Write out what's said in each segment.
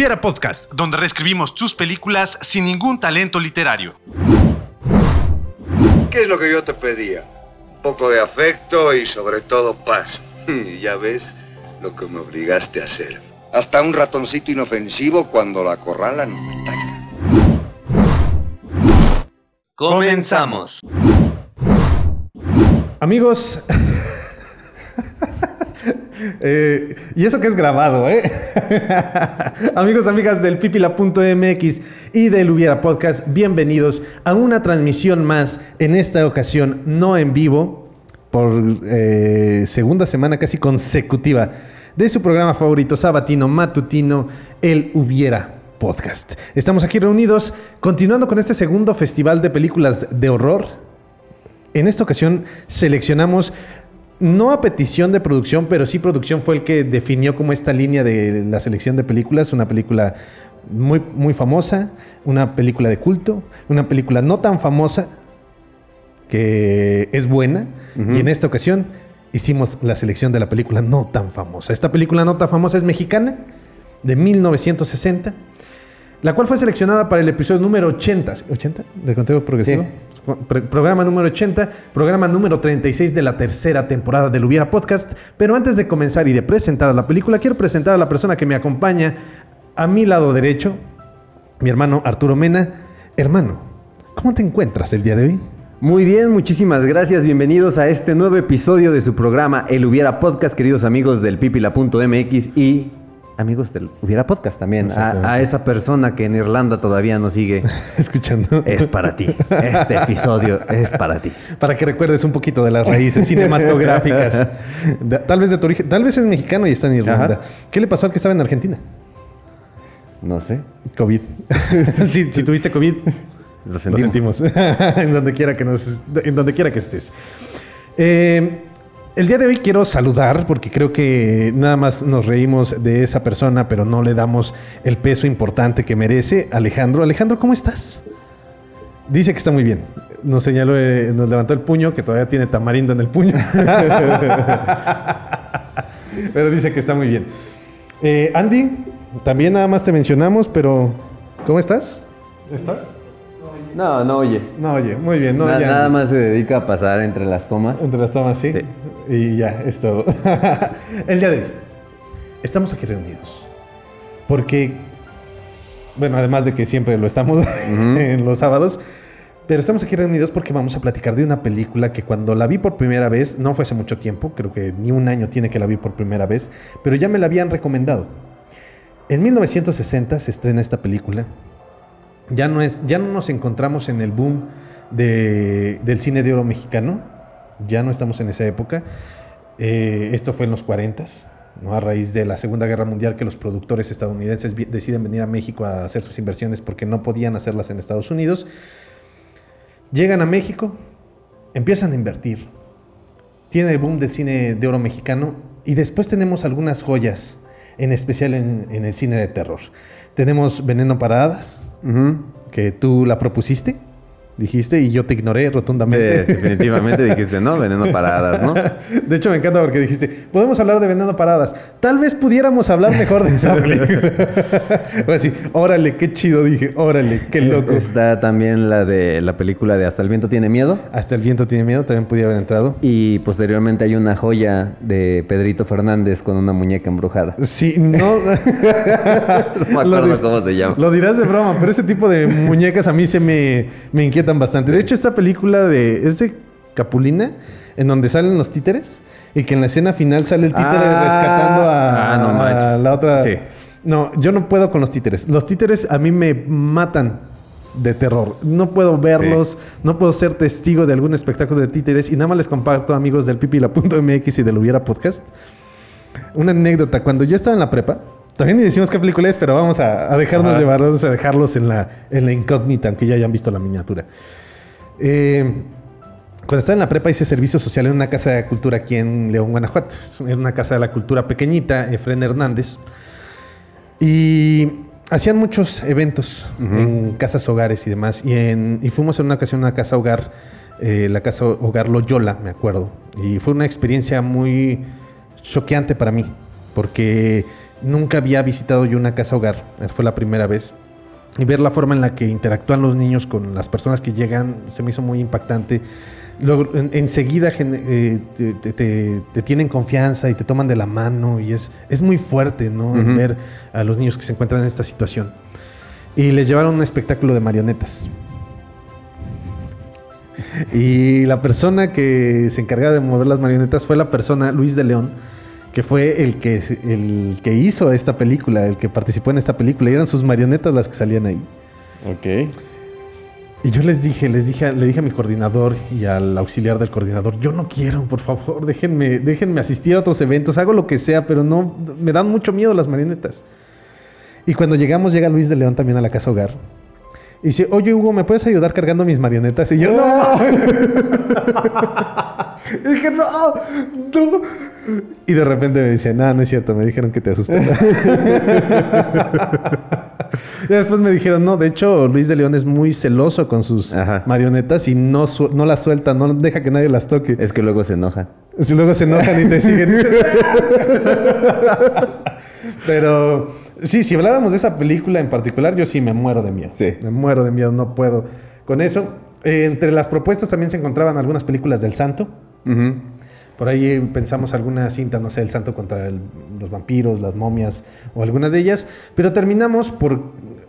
Hubiera Podcast, donde reescribimos tus películas sin ningún talento literario. ¿Qué es lo que yo te pedía? Un poco de afecto y sobre todo paz. Y ya ves lo que me obligaste a hacer. Hasta un ratoncito inofensivo cuando la acorralan me ataca. Comenzamos. Amigos, eh, y eso que es grabado, ¿eh? Amigos, amigas del pipila.mx y del Hubiera Podcast, bienvenidos a una transmisión más, en esta ocasión no en vivo, por eh, segunda semana casi consecutiva, de su programa favorito sabatino, matutino, el Hubiera Podcast. Estamos aquí reunidos, continuando con este segundo festival de películas de horror. En esta ocasión seleccionamos no a petición de producción, pero sí producción fue el que definió como esta línea de la selección de películas, una película muy, muy famosa, una película de culto, una película no tan famosa, que es buena, y en esta ocasión hicimos la selección de la película no tan famosa. Esta película no tan famosa es mexicana, de 1960, la cual fue seleccionada para el episodio número 80, ¿80? ¿De conteo progresivo? Pro- Programa número 80, programa número 36 de la tercera temporada del Hubiera Podcast. Pero antes de comenzar y de presentar a la película, quiero presentar a la persona que me acompaña a mi lado derecho, mi hermano Arturo Mena. Hermano, ¿cómo te encuentras el día de hoy? Muy bien, muchísimas gracias. Bienvenidos a este nuevo episodio de su programa El Hubiera Podcast, queridos amigos del pipila.mx y amigos del Hubiera Podcast también. A, a esa persona que en Irlanda todavía nos sigue. Escuchando. Es para ti. Este episodio es para ti. Para que recuerdes un poquito de las raíces cinematográficas. Tal vez de tu origen. Tal vez es mexicano y está en Irlanda. Ajá. ¿Qué le pasó al que estaba en Argentina? No sé. COVID. si, si tuviste COVID, Lo sentimos. en donde quiera que nos, en donde quiera que estés. Eh, el día de hoy quiero saludar porque creo que nada más nos reímos de esa persona, pero no le damos el peso importante que merece. Alejandro, Alejandro, ¿cómo estás? Dice que está muy bien. Nos señaló, eh, nos levantó el puño, que todavía tiene tamarindo en el puño. pero dice que está muy bien. Eh, Andy, también nada más te mencionamos, pero ¿cómo estás? ¿Estás? No, no, oye. No, oye, muy bien. No, Na- ya. nada más se dedica a pasar entre las tomas. Entre las tomas, ¿sí? Sí. Y ya, es todo. el día de hoy, estamos aquí reunidos. Porque, bueno, además de que siempre lo estamos en los sábados, pero estamos aquí reunidos porque vamos a platicar de una película que cuando la vi por primera vez, no fue hace mucho tiempo, creo que ni un año tiene que la vi por primera vez, pero ya me la habían recomendado. En 1960 se estrena esta película. Ya no, es, ya no nos encontramos en el boom de- del cine de oro mexicano. Ya no estamos en esa época. Eh, esto fue en los 40 ¿no? a raíz de la Segunda Guerra Mundial que los productores estadounidenses deciden venir a México a hacer sus inversiones porque no podían hacerlas en Estados Unidos. Llegan a México, empiezan a invertir. Tiene el boom del cine de oro mexicano y después tenemos algunas joyas, en especial en, en el cine de terror. Tenemos Veneno para Hadas, Ujú. que tú la propusiste, dijiste, y yo te ignoré Sí, rotundamente. definitivamente dijiste, ¿no? Veneno paradas, ¿no? De hecho, me encanta porque dijiste, podemos hablar de Veneno Paradas. Tal vez pudiéramos hablar mejor de esa película. A decir, órale, qué chido, dije, órale, qué loco. Está también la de la película de Hasta el viento tiene miedo. Hasta el viento tiene miedo, también podía haber entrado. Y posteriormente hay una joya de Pedrito Fernández con una muñeca embrujada. Sí, no. No me acuerdo cómo se llama. Lo dirás de broma, pero ese tipo de muñecas a mí se me, me bastante. De hecho, esta película de. Es de Capulina, en donde salen los títeres. Y que en la escena final sale el títere Ah. rescatando a, Ah, no a la otra. Sí. No, yo no puedo con los títeres. Los títeres a mí me matan de terror. No puedo verlos, no puedo ser testigo de algún espectáculo de títeres. Y nada más les comparto, amigos del pipila.mx y del Hubiera Podcast, una anécdota. Cuando yo estaba en la prepa, también ni decimos qué película es, pero vamos a, a dejarnos Ajá. llevar, vamos a dejarlos en la, en la incógnita, aunque ya hayan visto la miniatura. Eh, cuando estaba en la prepa hice servicio social en una casa de cultura aquí en León, Guanajuato. Era una casa de la cultura pequeñita, Efren Hernández. Y hacían muchos eventos en casas hogares y demás. Y, en- y fuimos en una ocasión a una casa hogar, eh, la casa hogar Loyola, me acuerdo. Y fue una experiencia muy choqueante para mí, porque Nunca había visitado yo una casa hogar, fue la primera vez. Y ver la forma en la que interactúan los niños con las personas que llegan se me hizo muy impactante. Luego, en- enseguida eh, te, te- te tienen confianza y te toman de la mano y es, es muy fuerte, ¿no? Ver a los niños que se encuentran en esta situación. Y les llevaron un espectáculo de marionetas. Y la persona que se encargaba de mover las marionetas fue la persona, Luis de León, que fue el que, el que hizo esta película, el que participó en esta película. Y eran sus marionetas las que salían ahí. Ok. Y yo les dije, les dije, le dije a mi coordinador y al auxiliar del coordinador, yo no quiero, por favor, déjenme, déjenme asistir a otros eventos, hago lo que sea, pero no, me dan mucho miedo las marionetas. Y cuando llegamos, llega Luis de León también a la casa hogar. Y dice, oye Hugo, ¿me puedes ayudar cargando mis marionetas? Y yo, no. y dije, no, no. Y de repente me dice, no, no es cierto, me dijeron que te asusté. y después me dijeron, no, de hecho, Luis de León es muy celoso con sus Ajá. marionetas y no, no las suelta, no deja que nadie las toque. Es que luego se enoja. Si luego se enojan y te siguen. Pero sí, si habláramos de esa película en particular, yo sí me muero de miedo. Sí. Me muero de miedo, no puedo. Con eso, eh, entre las propuestas también se encontraban algunas películas del santo. Ujú. Por ahí pensamos alguna cinta, no sé, el santo contra el- los vampiros, las momias o alguna de ellas. Pero terminamos por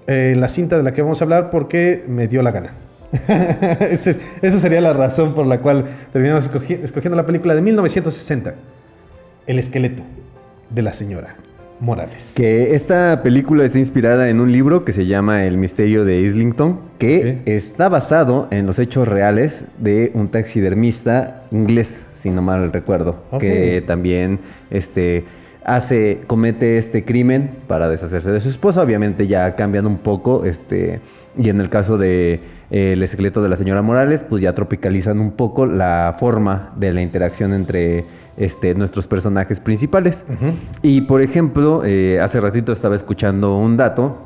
eh, la cinta de la que vamos a hablar porque me dio la gana. Ese esa sería la razón por la cual terminamos escogi- escogiendo la película de 1960. El esqueleto de la señora Morales. Que esta película está inspirada en un libro que se llama El misterio de Islington, que está basado en los hechos reales de un taxidermista inglés, si no mal recuerdo, que también este hace comete este crimen para deshacerse de su esposa, obviamente ya cambian un poco este y en el caso de eh, el esqueleto de la señora Morales, pues ya tropicalizan un poco la forma de la interacción entre este, nuestros personajes principales. Y por ejemplo, eh, hace ratito estaba escuchando un dato,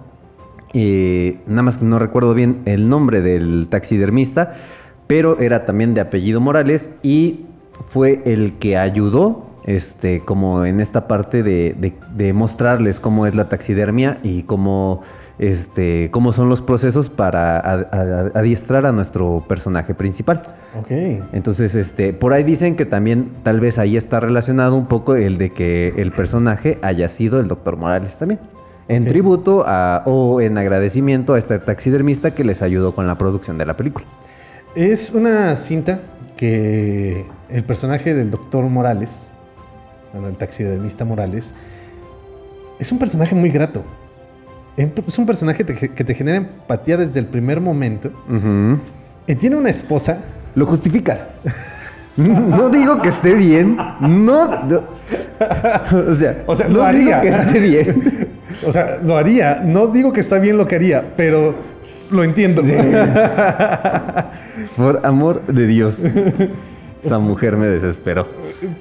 eh, nada más que no recuerdo bien el nombre del taxidermista, pero era también de apellido Morales y fue el que ayudó, este, como en esta parte de, de- de mostrarles cómo es la taxidermia y cómo, este, cómo son los procesos para a- a- adiestrar a nuestro personaje principal. Ok. Entonces, este, por ahí dicen que también tal vez ahí está relacionado un poco el de que el personaje haya sido el doctor Morales también. En tributo a- o en agradecimiento a este taxidermista que les ayudó con la producción de la película. Es una cinta que el personaje del doctor Morales, bueno, el taxidermista Morales, es un personaje muy grato. Es un personaje que te genera empatía desde el primer momento. Y tiene una esposa. Lo justificas. No digo que esté bien. No. no. O sea, O sea, no lo haría. digo que esté bien. O sea, lo haría. No digo que está bien lo que haría, pero lo entiendo. Por amor de Dios. Esa mujer me desesperó.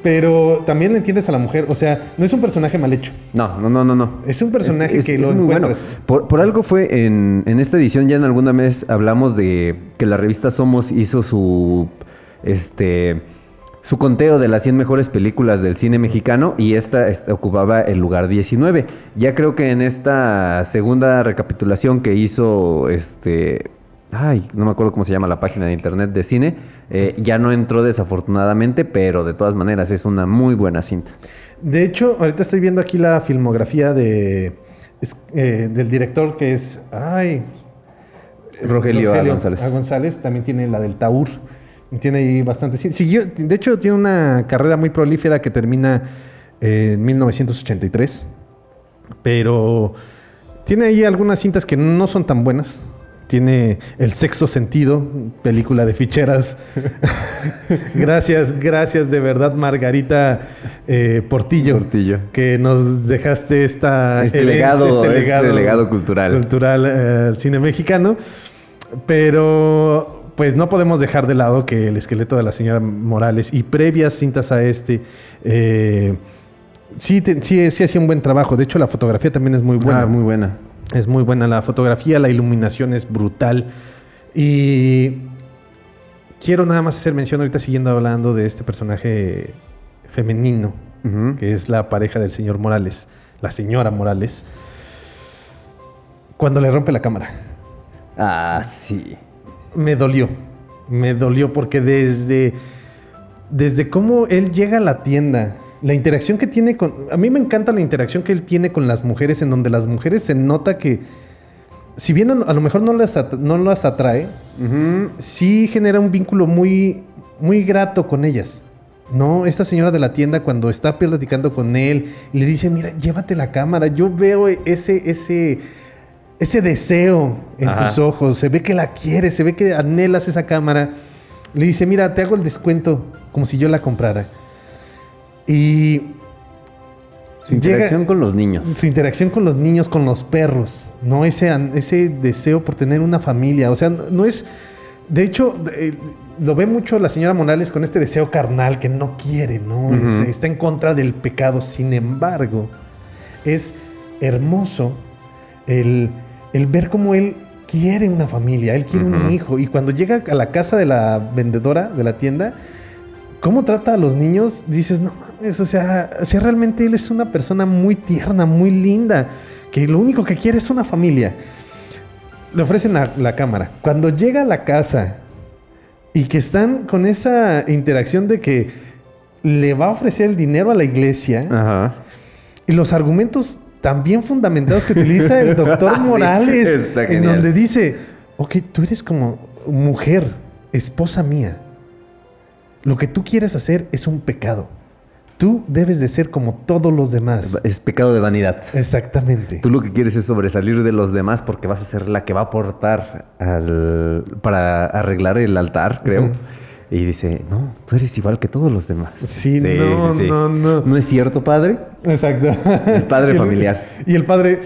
Pero también le entiendes a la mujer. O sea, no es un personaje mal hecho. No, no, no, no, no. Es un personaje Es- que es lo muy bueno. encuentras. Por, por algo fue en, en esta edición, ya en alguna vez hablamos de que la revista Somos hizo su este su conteo de las 100 mejores películas del cine mexicano y esta ocupaba el lugar 19. Ya creo que en esta segunda recapitulación que hizo este ay, no me acuerdo cómo se llama la página de internet de cine, eh, ya no entró desafortunadamente, pero de todas maneras es una muy buena cinta. De hecho, ahorita estoy viendo aquí la filmografía de, es- eh, del director que es. Ay. Rogelio A. González. A. González. También tiene la del Taur. Tiene ahí bastante. siguió- de hecho, tiene una carrera muy prolífera que termina en 1983. Pero tiene ahí algunas cintas que no son tan buenas. Tiene El Sexo Sentido, película de ficheras. gracias, gracias de verdad, Margarita eh, Portillo, Portillo. que nos dejaste esta Este herencia, legado, este legado cultural. cultural eh, al cine mexicano. Pero pues no podemos dejar de lado que el esqueleto de la señora Morales y previas cintas a este eh, sí, te- sí, sí hacía un buen trabajo. De hecho, la fotografía también es muy buena. Ah, muy buena. Es muy buena la fotografía, la iluminación es brutal. Y quiero nada más hacer mención ahorita siguiendo hablando de este personaje femenino, que es la pareja del señor Morales, la señora Morales, cuando le rompe la cámara. Ah, sí. Me dolió. Me dolió porque desde, desde cómo él llega a la tienda, la interacción que tiene con... A mí me encanta la interacción que él tiene con las mujeres, en donde las mujeres se nota que, si bien a, lo mejor no las, at- no las atrae, sí genera un vínculo muy, muy grato con ellas. No, esta señora de la tienda cuando está platicando con él le dice, mira, llévate la cámara, yo veo ese, ese, ese deseo en Ajá. tus ojos, se ve que la quieres, se ve que anhelas esa cámara. Le dice, mira, te hago el descuento como si yo la comprara. Y Su interacción Llega- con los niños. su interacción con los niños, con los perros, ¿no? Ese, ese deseo por tener una familia. O sea, no, no es. De hecho, eh, lo ve mucho la señora Morales con este deseo carnal que no quiere, ¿no? Es- está en contra del pecado. Sin embargo, es hermoso el, el ver cómo él quiere una familia, él quiere un hijo. Y cuando llega a la casa de la vendedora de la tienda, cómo trata a los niños, dices, no mames, o sea, o sea, realmente él es una persona muy tierna, muy linda, que lo único que quiere es una familia. Le ofrecen la, la cámara. Cuando llega a la casa y que están con esa interacción de que le va a ofrecer el dinero a la iglesia Ajá. y los argumentos también fundamentados que utiliza el doctor Sí, Morales, está en donde dice, ok, tú eres como mujer, esposa mía. Lo que tú quieres hacer es un pecado. Tú debes de ser como todos los demás. Es pecado de vanidad. Exactamente. Tú lo que quieres es sobresalir de los demás porque vas a ser la que va a aportar al, para arreglar el altar, creo. Y dice, no, tú eres igual que todos los demás. Sí, no, no, no. ¿No es cierto, padre? Exacto. El padre Y familiar. Y el padre.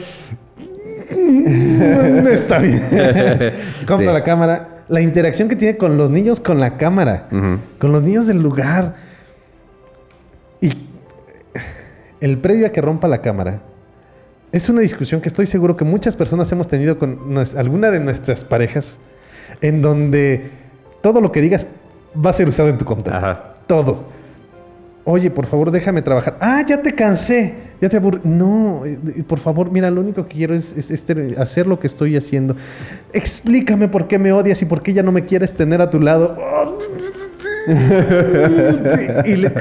"Mm, Está bien. Compra la cámara. La interacción que tiene con los niños con la cámara. Con los niños del lugar. El previo a que rompa la cámara. Es una discusión que estoy seguro que muchas personas hemos tenido con alguna de nuestras parejas. En donde todo lo que digas va a ser usado en tu contra. Ajá. Todo. Oye, por favor, déjame trabajar. Ah, ya te cansé. Ya te aburrí. No, eh, por favor, mira, lo único que quiero es, es- hacer lo que estoy haciendo. Explícame por qué me odias y por qué ya no me quieres tener a tu lado. Y le-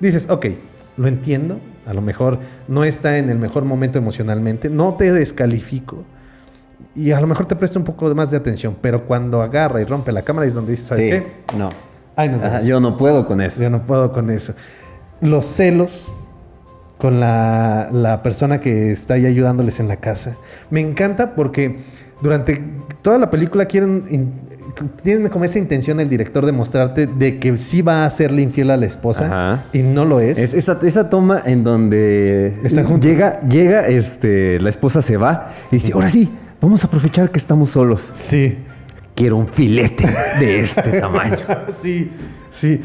dices, ok, lo entiendo. A lo mejor no está en el mejor momento emocionalmente. No te descalifico. Y a lo mejor te presto un poco más de atención. Pero cuando agarra y rompe la cámara es donde dices, ¿sabes Sí, qué? no. Ahí nos Ajá, yo no puedo con eso. Yo no puedo con eso. Los celos con la, la persona que está ahí ayudándoles en la casa. Me encanta porque durante toda la película quieren, tienen como esa intención el director de mostrarte de que sí va a serle infiel a la esposa Ajá. y no lo es. Es esa, esa toma en donde llega, llega, este, la esposa se va y dice, ahora sí, vamos a aprovechar que estamos solos. Sí, Quiero un filete de este tamaño. sí, sí.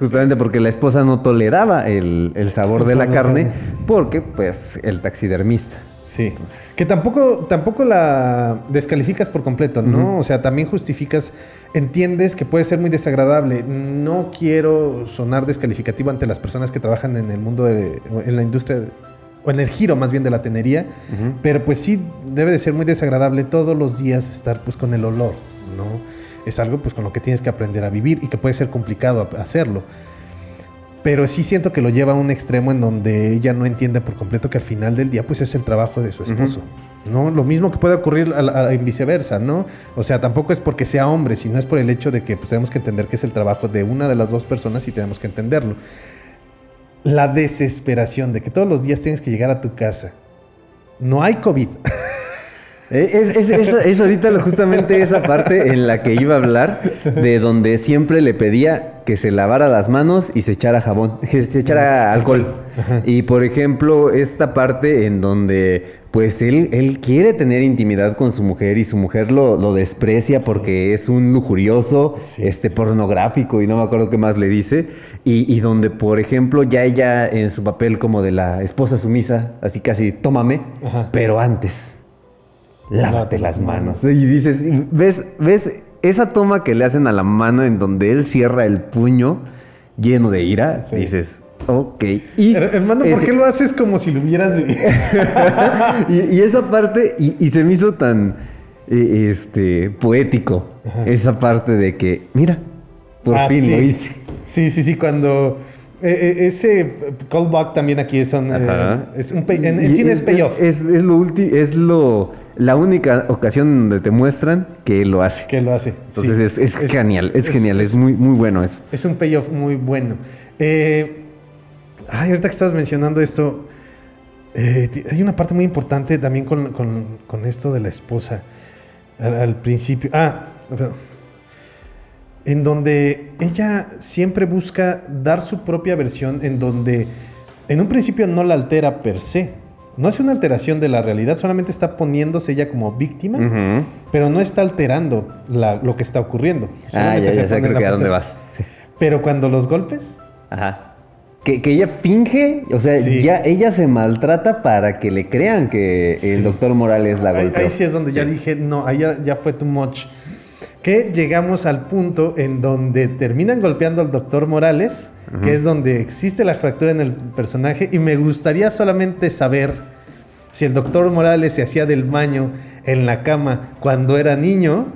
Justamente porque la esposa no toleraba el, el sabor El de la sabor de carne, carne. porque pues el taxidermista. Sí. Que tampoco, tampoco la descalificas por completo, ¿no? O sea, también justificas, entiendes que puede ser muy desagradable. No quiero sonar descalificativo ante las personas que trabajan en el mundo de, en la industria, de- o en el giro más bien de la tenería, pero pues sí debe de ser muy desagradable todos los días estar pues con el olor, ¿no? Es algo pues con lo que tienes que aprender a vivir y que puede ser complicado hacerlo. Pero sí siento que lo lleva a un extremo en donde ella no entiende por completo que al final del día pues es el trabajo de su esposo. ¿no? Lo mismo que puede ocurrir a la- a- en viceversa, ¿no? O sea, tampoco es porque sea hombre, sino es por el hecho de que pues, tenemos que entender que es el trabajo de una de las dos personas y tenemos que entenderlo. La desesperación de que todos los días tienes que llegar a tu casa. No hay COVID. Eh, Es, es- es- es ahorita justamente esa parte en la que iba a hablar, de donde siempre le pedía que se lavara las manos y se echara jabón, que se echara alcohol. Y por ejemplo, esta parte en donde pues él, él quiere tener intimidad con su mujer y su mujer lo, lo desprecia porque es un lujurioso, Sí. este pornográfico y no me acuerdo qué más le dice. Y, y donde, por ejemplo, ya ella en su papel como de la esposa sumisa, así casi, tómame, Ajá. pero antes Lávate las manos. Y dices, ¿ves, ¿ves esa toma que le hacen a la mano en donde él cierra el puño lleno de ira? Sí. Dices, Ok. Y Hermano, ¿por ese- qué lo haces como si lo hubieras vivido? y, y esa parte, y, y se me hizo tan eh, este poético. Esa parte de que, mira, por Ah, fin sí. lo hice. Sí, sí, sí, cuando... eh, eh, ese callback también aquí eh, es un pay- en, en cine es payoff. Es, es lo ulti- es lo la única ocasión donde te muestran que él lo hace. que lo hace. Entonces sí. es, es genial, es, genial, es, muy, muy bueno eso. Es un payoff muy bueno. Eh, ay, ahorita que estás mencionando esto, eh, hay una parte muy importante también con, con- con esto de la esposa. Al, al principio. Ah, perdón. en donde ella siempre busca dar su propia versión, en donde en un principio no la altera per se. No hace una alteración de la realidad, solamente está poniéndose ella como víctima, pero no está alterando la- lo que está ocurriendo. Ah, ya, se ya sé creo que a dónde vas. Pero cuando los golpes, Ajá. Que, que ella finge, o sea, Sí. ya ella se maltrata para que le crean que Sí. el doctor Morales la ahí, golpeó. ahí sí es donde ya dije, no, ahí ya, ya fue too much. Que llegamos al punto en donde terminan golpeando al doctor Morales, que es donde existe la fractura en el personaje, y me gustaría solamente saber si el doctor Morales se hacía del baño en la cama cuando era niño,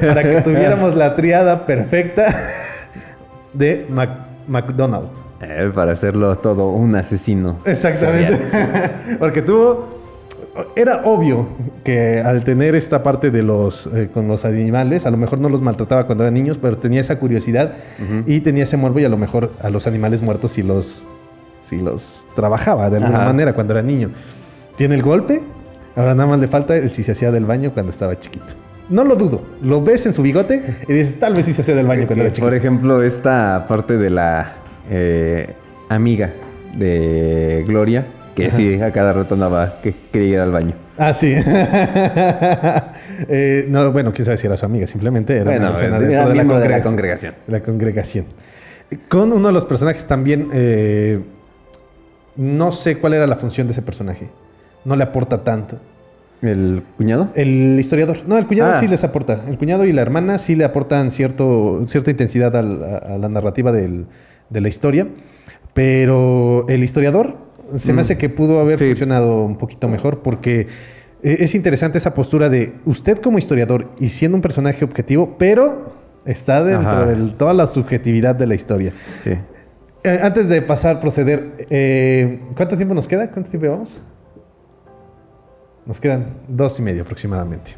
para que tuviéramos la triada perfecta de Mac- McDonald. Eh, para hacerlo todo un asesino. Exactamente. Porque tuvo. Era obvio que al tener esta parte de los eh, con los animales, a lo mejor no los maltrataba cuando eran niños, pero tenía esa curiosidad y tenía ese morbo y a lo mejor a los animales muertos sí los, sí los trabajaba de alguna Ajá. manera cuando era niño. Tiene el golpe, ahora nada más le falta el si se hacía del baño cuando estaba chiquito. No lo dudo, lo ves en su bigote y dices, tal vez sí se hacía del baño cuando era chiquito. Por ejemplo, esta parte de la eh, amiga de Gloria, que Ajá. sí, a cada rato andaba, que quería ir al baño. Ah, sí. Eh, no, bueno, quién sabe si era su amiga, simplemente era Bueno, una persona dentro de la congregación. La congregación. Con uno de los personajes también, eh, no sé cuál era la función de ese personaje. No le aporta tanto. ¿El cuñado? El historiador. No, el cuñado Ah. sí les aporta. El cuñado y la hermana sí le aportan cierto, cierta intensidad a, a la narrativa del- de la historia. Pero el historiador se me Mm. hace que pudo haber Sí. funcionado un poquito mejor porque e- es interesante esa postura de usted como historiador y siendo un personaje objetivo, pero está dentro Ajá. de toda la subjetividad de la historia. Sí. Eh, antes de pasar, proceder, eh, ¿cuánto tiempo nos queda? ¿Cuánto tiempo llevamos? Nos quedan dos y medio aproximadamente.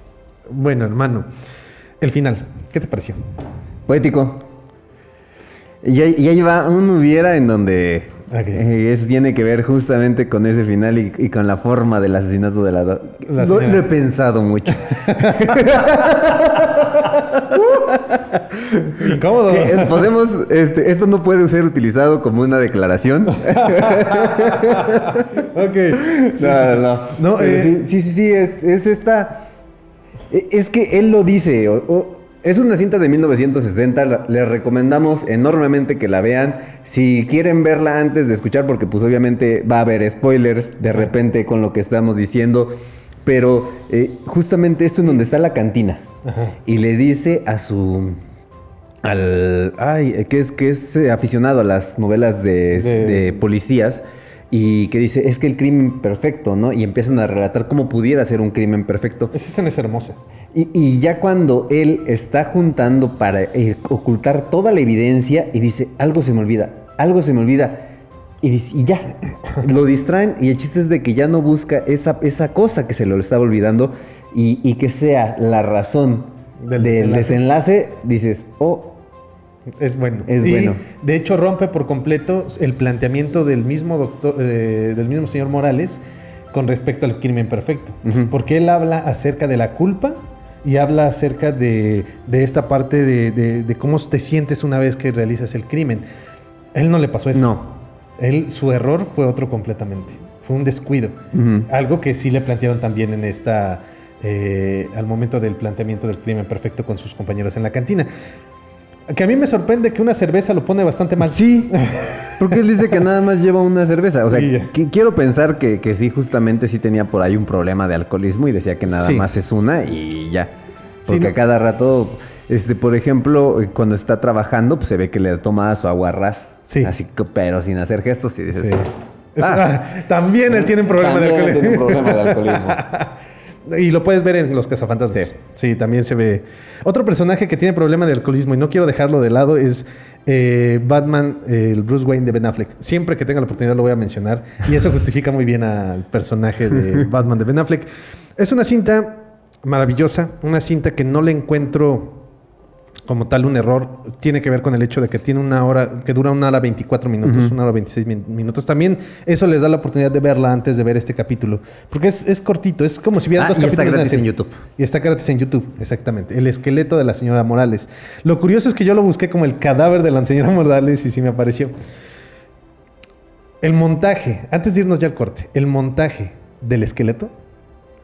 Bueno, hermano, el final, ¿qué te pareció? Poético. Y ahí, y ahí va un hubiera en donde Ok. eh, es, tiene que ver justamente con ese final y, y con la forma del asesinato de la... do- lo he pensado mucho. Incómodo. Eh, Podemos, este, esto no puede ser utilizado como una declaración. ok. Sí, no, sí, sí. no. No, Pero eh, sí, sí, sí, es, es esta. e- Es que él lo dice. o- o- es una cinta de 1960. la- Les recomendamos enormemente que la vean. Si quieren verla antes de escuchar, porque pues obviamente va a haber spoiler de repente con lo que estamos diciendo. Pero eh, justamente esto en donde está la cantina. Ajá. Y le dice a su. Al. Ay, que es, que es eh, aficionado a las novelas de, De- de policías. Y que dice, es que el crimen perfecto, ¿no? Y empiezan a relatar cómo pudiera ser un crimen perfecto. Esa escena es hermosa. Y, y ya cuando él está juntando para eh, ocultar toda la evidencia y dice, algo se me olvida, algo se me olvida. Y, dice- y ya, lo distraen y el chiste es de que ya no busca esa, esa cosa que se lo estaba olvidando y, y que sea la razón Del del, desenlace. desenlace. dices, oh, Es bueno. Es Y, bueno. De hecho, rompe por completo el planteamiento del mismo doctor, eh, del mismo señor Morales con respecto al crimen perfecto. Porque él habla acerca de la culpa y habla acerca de, de esta parte de, de- de cómo te sientes una vez que realizas el crimen. A él no le pasó eso. no. Él, su error fue otro completamente. Fue un descuido. Algo que sí le plantearon también en esta. eh, al momento del planteamiento del crimen perfecto con sus compañeros en la cantina. Que a mí me sorprende que una cerveza lo pone bastante mal. Sí, porque él dice que nada más lleva una cerveza. O sea, Sí, quiero pensar que, que sí, justamente sí tenía por ahí un problema de alcoholismo y decía que nada Sí. más es una y ya. Sí, Porque no- a cada rato, este, por ejemplo, cuando está trabajando, pues se ve que le toma su agua ras. Sí. Así que, pero sin hacer gestos y dices. "Ah, ah, también él tiene un problema de alcoholismo. tiene un problema de alcoholismo. Y lo puedes ver en Los Cazafantasmas. Sí. Sí. también se ve. Otro personaje que tiene problema de alcoholismo y no quiero dejarlo de lado es eh, Batman, eh, el Bruce Wayne de Ben Affleck. Siempre que tenga la oportunidad lo voy a mencionar y eso justifica muy bien al personaje de Batman de Ben Affleck. Es una cinta maravillosa, una cinta que no le encuentro como tal un error tiene que ver con el hecho de que tiene una hora, que dura una hora 24 minutos, una hora 26 min- minutos. También eso les da la oportunidad de verla antes de ver este capítulo. Porque es, es cortito, es como si vieran Ah, dos y está capítulos gratis en serie. YouTube. Y está gratis en YouTube, exactamente. El esqueleto de la señora Morales. Lo curioso es que yo lo busqué como el cadáver de la señora Morales y sí me apareció. El montaje, antes de irnos ya al corte, el montaje del esqueleto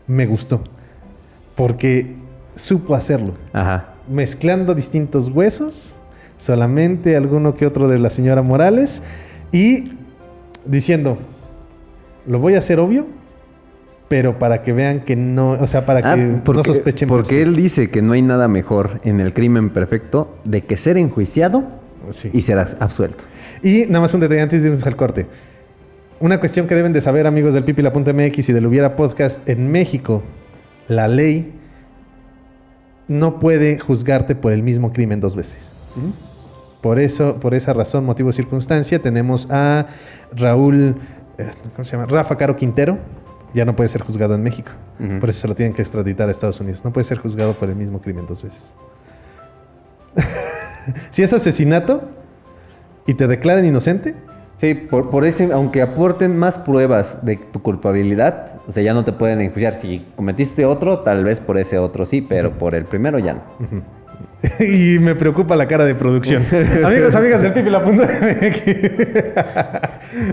me gustó. Porque supo hacerlo Ajá. Mezclando distintos huesos, solamente alguno que otro de la señora Morales, y diciendo, lo voy a hacer obvio, pero para que vean que no, o sea, para Ah, que porque, no sospechen. por Porque sí. él dice que no hay nada mejor en el crimen perfecto de que ser enjuiciado Sí. y ser absuelto. Y nada más un detalle antes de irnos al corte. Una cuestión que deben de saber, amigos del Pipila.mx y del Hubiera Podcast, en México, la ley no puede juzgarte por el mismo crimen dos veces. Por eso, por esa razón, motivo circunstancia, tenemos a Raúl, eh, ¿cómo se llama? Rafa Caro Quintero, ya no puede ser juzgado en México. Por eso se lo tienen que extraditar a Estados Unidos. No puede ser juzgado por el mismo crimen dos veces. si es asesinato y te declaran inocente, Sí, por, por ese, aunque aporten más pruebas de tu culpabilidad, o sea, ya no te pueden enjuiciar. Si cometiste otro, tal vez por ese otro sí, pero por el primero ya no. y me preocupa la cara de producción. Amigos, amigas del Pipila.mx.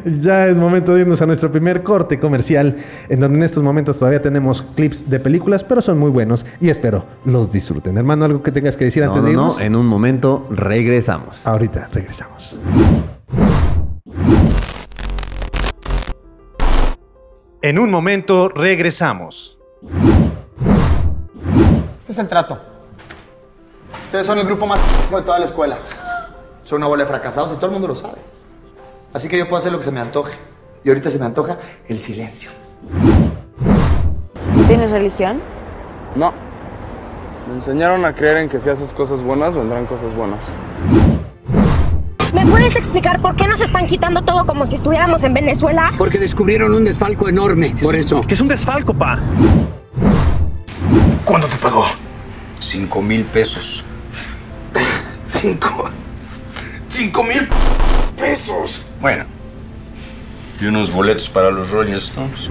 ya es momento de irnos a nuestro primer corte comercial, en donde en estos momentos todavía tenemos clips de películas, pero son muy buenos y espero los disfruten. Hermano, algo que tengas que decir No, antes no, de no, irnos. en un momento regresamos. Ahorita regresamos. En un momento regresamos. Este es el trato. Ustedes son el grupo más de toda la escuela. Son una bola de fracasados y todo el mundo lo sabe. Así que yo puedo hacer lo que se me antoje. Y ahorita se me antoja el silencio. ¿Tienes religión? No. Me enseñaron a creer en que si haces cosas buenas, vendrán cosas buenas. ¿Me puedes explicar por qué nos están quitando todo como si estuviéramos en Venezuela? Porque descubrieron un desfalco enorme, por eso. Que es un desfalco, pa. ¿Cuándo te pagó? Cinco mil pesos. Cinco. Cinco mil pesos. Bueno. Y unos boletos para los Rolling Stones.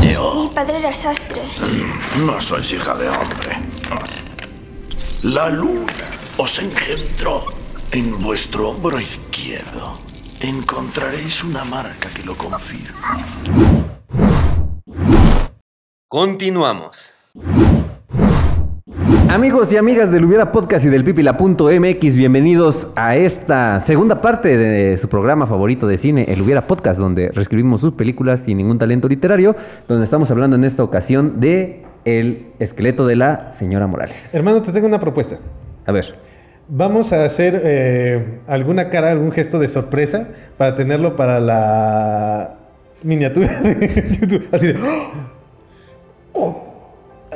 Mi padre era sastre. No sois hija de hombre. La luna os engendró en vuestro hombro izquierdo. Encontraréis una marca que lo confirma. Continuamos. Amigos y amigas del Hubiera Podcast y del Pipila.mx, bienvenidos a esta segunda parte de su programa favorito de cine, el Hubiera Podcast, donde reescribimos sus películas sin ningún talento literario, donde estamos hablando en esta ocasión de El esqueleto de la señora Morales. Hermano, te tengo una propuesta. A ver. Vamos a hacer eh, alguna cara, algún gesto de sorpresa para tenerlo para la miniatura de YouTube. Así de. ¡Oh!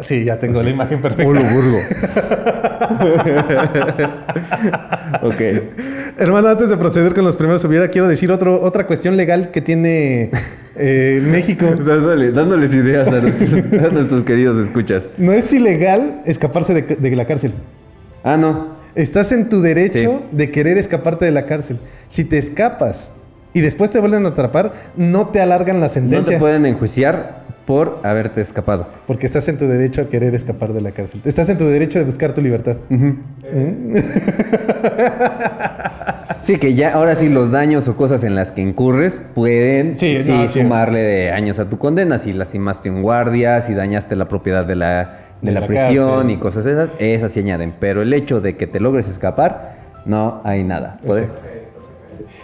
Sí, ya tengo la imagen perfecta. Burgo. ok. Hermano, antes de proceder con los primeros hubiera, quiero decir otro, otra cuestión legal que tiene eh, México. Dándole- dándoles ideas a nuestros, a nuestros queridos escuchas. No es ilegal escaparse de, de la cárcel. Ah, no. Estás en tu derecho Sí. de querer escaparte de la cárcel. Si te escapas y después te vuelven a atrapar, no te alargan la No sentencia. te pueden enjuiciar por haberte escapado. Porque estás en tu derecho a querer escapar de la cárcel. Estás en tu derecho de buscar tu libertad. Sí, que ya ahora sí los daños o cosas en las que incurres pueden Sí, sí, no, sí. sumarle de años a tu condena. Si lastimaste un guardia, si dañaste la propiedad de la, de De la, la prisión cárcel. y cosas esas, esas sí añaden. Pero el hecho de que te logres escapar, no hay nada.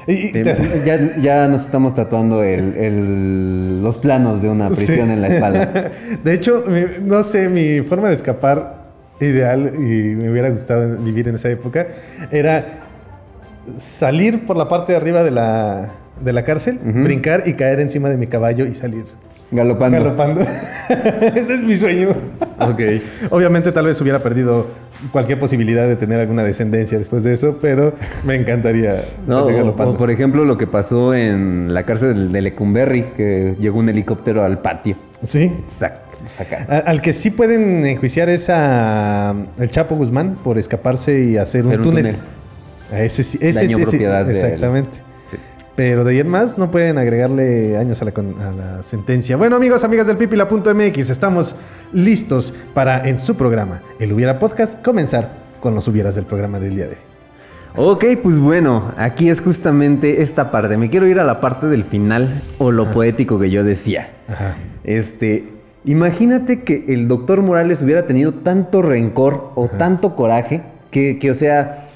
Y- te- ya, ya nos estamos tatuando el- el- los planos de una prisión Sí. en la espalda. De hecho, mi- no sé, mi forma de escapar ideal y me hubiera gustado vivir en esa época era salir por la parte de arriba de la, de la cárcel, brincar y caer encima de mi caballo y salir Galopando. galopando. Ese es mi sueño. Ok. Obviamente tal vez hubiera perdido cualquier posibilidad de tener alguna descendencia después de eso, pero me encantaría No, o, por ejemplo lo que pasó en la cárcel de, Lecumberri, que llegó un helicóptero al patio. Sí. A- Al que sí pueden enjuiciar es a el Chapo Guzmán por escaparse y hacer, Hacer un un túnel. A ese sí, ese Daño sí, propiedad de. Exactamente. Pero de ahí en más no pueden agregarle años a la, con- a la sentencia. Bueno, amigos, amigas del pipila.mx, estamos listos para en su programa, el Hubiera Podcast, comenzar con los hubieras del programa del día de hoy. Ok, pues bueno, aquí es justamente esta parte. Me quiero ir a la parte del final o lo poético que yo decía. Ajá. Este, imagínate que el doctor Morales hubiera tenido tanto rencor o tanto coraje que, que, o sea,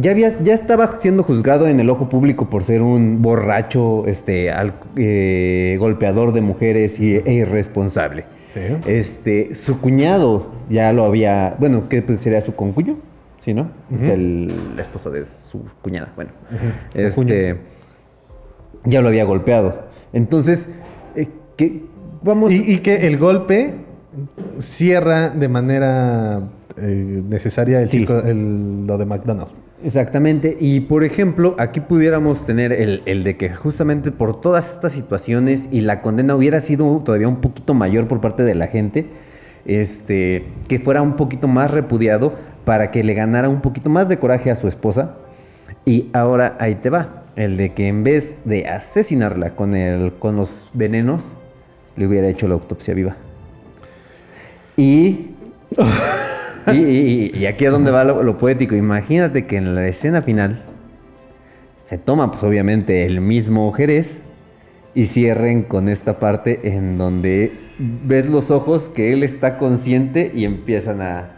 ya, había, ya estaba siendo juzgado en el ojo público por ser un borracho, este, al- eh, golpeador de mujeres y, e irresponsable. Sí. Este, su cuñado ya lo había, bueno, ¿qué pues, sería su concuño? Sí, ¿no? Es Ujú. el esposo de su cuñada. Bueno, este, ya lo había golpeado. Entonces, eh, ¿qué? Vamos. Y, y que el golpe cierra de manera eh, necesaria el Sí. circo- el- lo de McDonald's. Exactamente. Y por ejemplo, aquí pudiéramos tener el, el de que justamente por todas estas situaciones y la condena hubiera sido todavía un poquito mayor por parte de la gente, este, que fuera un poquito más repudiado para que le ganara un poquito más de coraje a su esposa. Y ahora ahí te va. El de que en vez de asesinarla con, el, con los venenos, le hubiera hecho la autopsia viva. Y y, y- y aquí es donde va lo, lo poético. Imagínate que en la escena final se toma, pues obviamente, el mismo Jerez y cierren con esta parte en donde ves los ojos que él está consciente y empiezan a,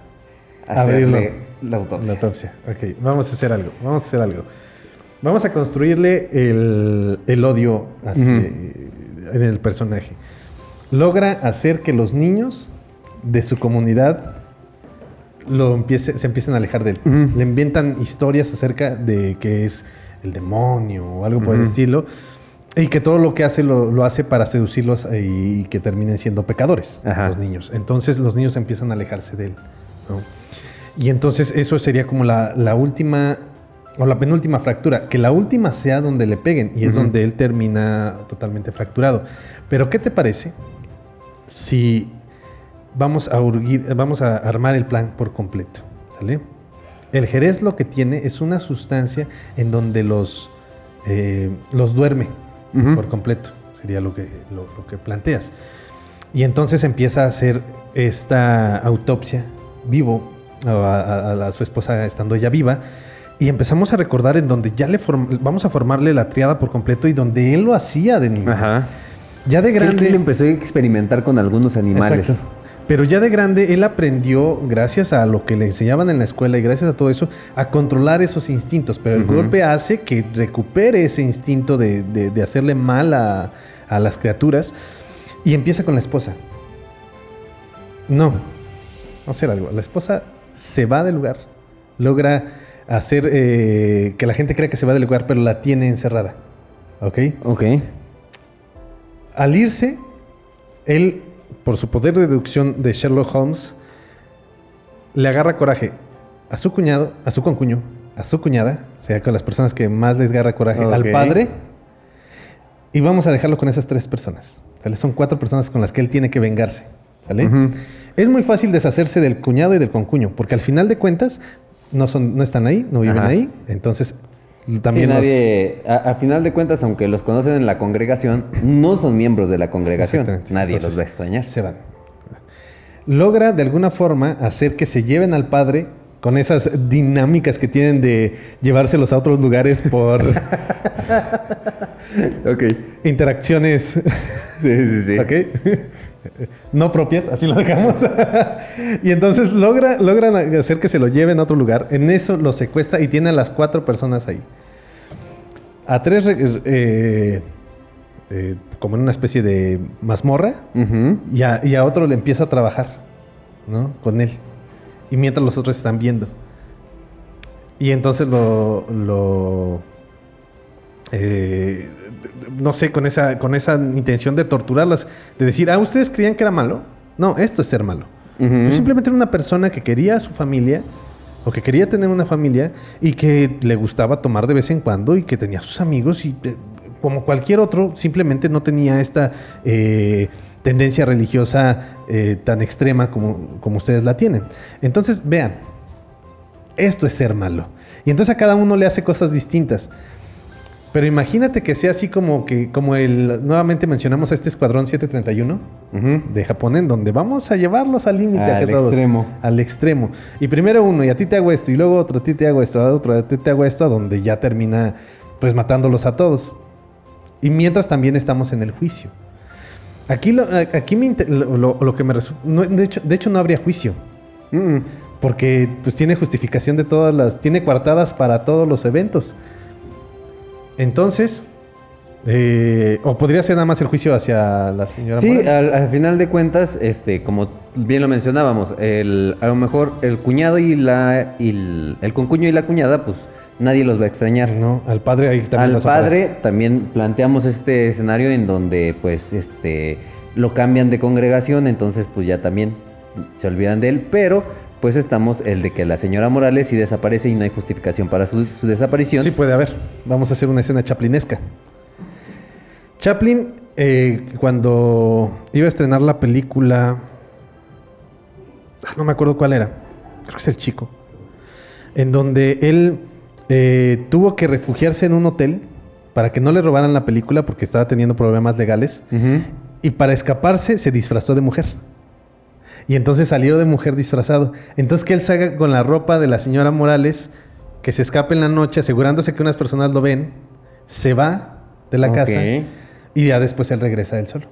a Abrirlo. hacerle la autopsia. La autopsia. Ok, vamos a hacer algo. Vamos a hacer algo. Vamos a construirle el, el odio en el personaje. Logra hacer que los niños de su comunidad lo empiece, se empiecen a alejar de él. Le inventan historias acerca de que es el demonio o algo por el estilo. Y que todo lo que hace lo, lo hace para seducirlos eh, y que terminen siendo pecadores Ajá. los niños. Entonces los niños empiezan a alejarse de él. ¿no? Y entonces eso sería como la, la última o la penúltima fractura. Que la última sea donde le peguen y es donde él termina totalmente fracturado. Pero ¿qué te parece si vamos a, urgir- vamos a armar el plan por completo? ¿Sale? El jerez lo que tiene es una sustancia en donde los, eh, los duerme Ujú. por completo. Sería lo que, lo, lo que planteas. Y entonces empieza a hacer esta autopsia vivo a, a- a su esposa estando ella viva. Y empezamos a recordar en donde ya le form- vamos a formarle la triada por completo y donde él lo hacía de niño. Ajá. Ya de grande. Él empezó a experimentar con algunos animales. Exacto. Pero ya de grande él aprendió, gracias a lo que le enseñaban en la escuela y gracias a todo eso, a controlar esos instintos. Pero el golpe hace que recupere ese instinto de, de- de hacerle mal a, a las criaturas y empieza con la esposa. No, vamos a hacer algo. La esposa se va del lugar, logra hacer eh, que la gente crea que se va del lugar, pero la tiene encerrada. ¿Ok? Ok. Al irse, él, por su poder de deducción de Sherlock Holmes, le agarra coraje a su cuñado, a su concuño, a su cuñada, o sea, con las personas que más les agarra coraje, al padre, y vamos a dejarlo con esas tres personas. ¿sale? Son cuatro personas con las que él tiene que vengarse. ¿sale? Es muy fácil deshacerse del cuñado y del concuño, porque al final de cuentas no, son, no están ahí, no viven Ajá. ahí, entonces Sí, también los- nadie, a, a final de cuentas, aunque los conocen en la congregación, no son miembros de la congregación. Nadie Entonces, los va a extrañar. Se van. Logra de alguna forma hacer que se lleven al padre con esas dinámicas que tienen de llevárselos a otros lugares por Ok. interacciones Sí, sí, sí. ¿ok? no propias, así lo dejamos. y entonces logra, logran hacer que se lo lleven a otro lugar. En eso lo secuestra y tiene a las cuatro personas ahí. A tres, re- eh, eh, como en una especie de mazmorra, Ujú. y a, y a otro le empieza a trabajar, ¿no? Con él. Y mientras los otros están viendo. Y entonces lo, lo eh, no sé, con esa, con esa intención de torturarlas, de decir, ah, ustedes creían que era malo. No, esto es ser malo. Yo simplemente era una persona que quería a su familia o que quería tener una familia y que le gustaba tomar de vez en cuando y que tenía sus amigos y eh, como cualquier otro simplemente no tenía esta eh, tendencia religiosa eh, tan extrema como, como ustedes la tienen. Entonces, vean, esto es ser malo. Y entonces a cada uno le hace cosas distintas. Pero imagínate que sea así como que, como el, nuevamente mencionamos a este escuadrón 731 de Japón, en donde vamos a llevarlos al límite. Al extremo. Al extremo. Y primero uno, y a ti te hago esto, y luego otro, a ti te hago esto, a otro, a ti te hago esto, a donde ya termina, pues, matándolos a todos. Y mientras también estamos en el juicio. Aquí lo, aquí me inter- lo, lo- que me resulta, de, hecho, de hecho no habría juicio. Mm. Porque pues tiene justificación de todas las, tiene coartadas para todos los eventos. Entonces, eh, o podría ser nada más el juicio hacia la señora. Sí, al, al final de cuentas, este, como bien lo mencionábamos, el, a lo mejor el cuñado y la y el, el concuño y la cuñada, pues nadie los va a extrañar. No, al padre ahí también Al padre también planteamos este escenario en donde pues este lo cambian de congregación, entonces pues ya también se olvidan de él, pero pues estamos el de que la señora Morales sí desaparece y no hay justificación para su, su desaparición. Sí puede haber. Vamos a hacer una escena chaplinesca. Chaplin, eh, cuando iba a estrenar la película, ah, no me acuerdo cuál era, creo que es el chico, en donde él eh, tuvo que refugiarse en un hotel para que no le robaran la película porque estaba teniendo problemas legales y para escaparse se disfrazó de mujer. Y entonces salió de mujer disfrazado. Entonces que él salga con la ropa de la señora Morales, que se escape en la noche, asegurándose que unas personas lo ven, se va de la casa y ya después él regresa él solo.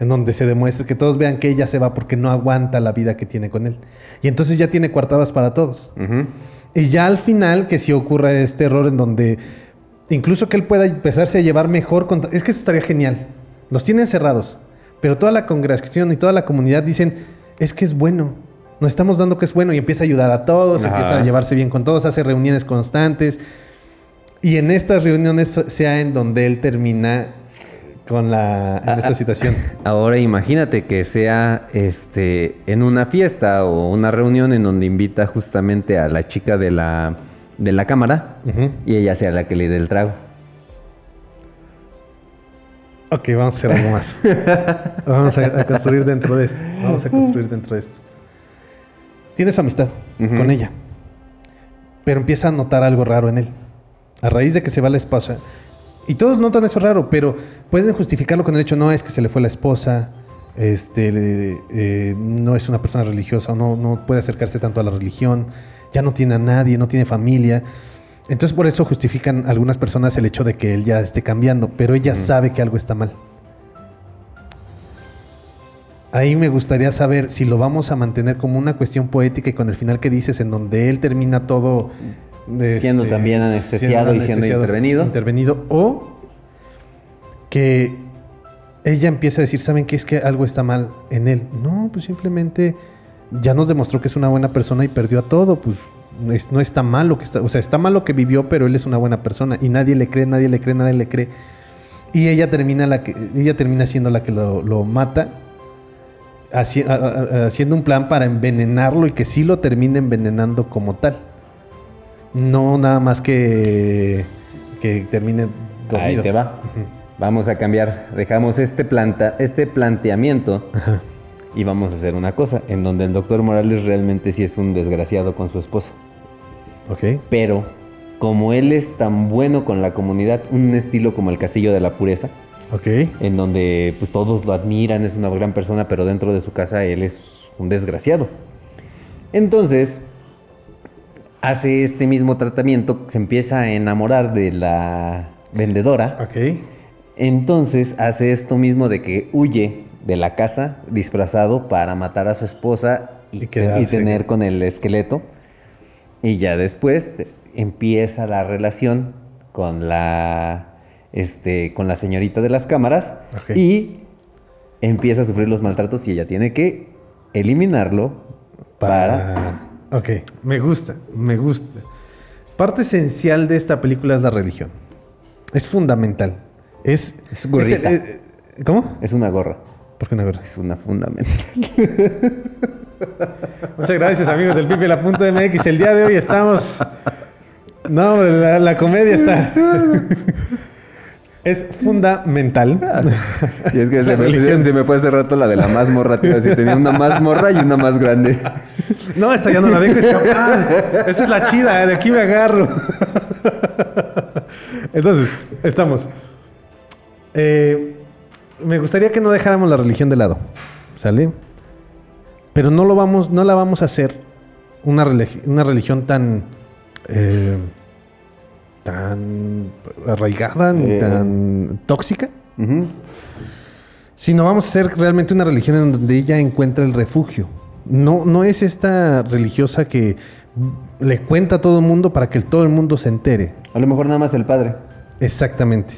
En donde se demuestra que todos vean que ella se va porque no aguanta la vida que tiene con él. Y entonces ya tiene coartadas para todos. Y ya al final que si ocurra este error en donde incluso que él pueda empezarse a llevar mejor contra... Es que eso estaría genial. Los tienen cerrados. Pero toda la congregación y toda la comunidad dicen, es que es bueno. Nos estamos dando que es bueno y empieza a ayudar a todos, Ajá. empieza a llevarse bien con todos, hace reuniones constantes. Y en estas reuniones sea en donde él termina con la... en esta situación. Ahora imagínate que sea este en una fiesta o una reunión en donde invita justamente a la chica de la de la cámara y ella sea la que le dé el trago. Ok, vamos a hacer algo más. vamos a, a construir dentro de esto. Vamos a construir dentro de esto. Tiene su amistad con ella. Pero empieza a notar algo raro en él. A raíz de que se va la esposa. Y todos notan eso raro, pero pueden justificarlo con el hecho, no, es que se le fue la esposa, este, eh, no es una persona religiosa, no, no puede acercarse tanto a la religión, ya no tiene a nadie, no tiene familia. Entonces por eso justifican algunas personas el hecho de que él ya esté cambiando, pero ella sabe que algo está mal. Ahí me gustaría saber si lo vamos a mantener como una cuestión poética y con el final que dices en donde él termina todo Siendo también anestesiado y siendo intervenido. intervenido o que ella empieza a decir, ¿saben qué? Es que algo está mal en él. No, pues simplemente ya nos demostró que es una buena persona y perdió a todo. Pues no, es- no está mal lo que está, o sea, está mal lo que vivió, pero él es una buena persona y nadie le cree, nadie le cree, nadie le cree. Y ella termina, la que, ella termina siendo la que lo, lo mata, haci- a- a- a- haciendo un plan para envenenarlo y que sí lo termine envenenando como tal. No nada más que, que termine dormido. Ahí te va. Vamos a cambiar, dejamos este planta, este planteamiento Ajá. y vamos a hacer una cosa en donde el doctor Morales realmente sí es un desgraciado con su esposa, Pero como él es tan bueno con la comunidad, un estilo como el Castillo de la Pureza, Ok. en donde pues, todos lo admiran, es una gran persona, pero dentro de su casa él es un desgraciado. Entonces, hace este mismo tratamiento, se empieza a enamorar de la vendedora. Ok. Entonces hace esto mismo de que huye de la casa disfrazado para matar a su esposa y, Y quedarse. y tener con el esqueleto. Y ya después empieza la relación con la, este, con la señorita de las cámaras y empieza a sufrir los maltratos y ella tiene que eliminarlo para, Para Ok, me gusta, me gusta. Parte esencial de esta película es la religión. Es fundamental. Es, Es gorrita. el- eh, ¿Cómo? Es una gorra. ¿Por qué una gorra? Es una fundamental. Muchas gracias, amigos del Pipi la punto MX. El día de hoy estamos. No, la, la comedia está. es fundamental. Y es que se me, se me fue hace rato la de la mazmorra. A decir, tenía una mazmorra y una más grande. No, esta ya no la dejo escapar. Esa es la chida, de aquí me agarro. Entonces, estamos. Eh, me gustaría que no dejáramos la religión de lado. ¿Sale? Pero no lo vamos, no la vamos a hacer una, religi- una religión tan. eh, tan arraigada, ni Eh. tan tóxica. Sino vamos a hacer realmente una religión en donde ella encuentra el refugio. No, no es esta religiosa que le cuenta a todo el mundo para que todo el mundo se entere. A lo mejor nada más el padre. Exactamente.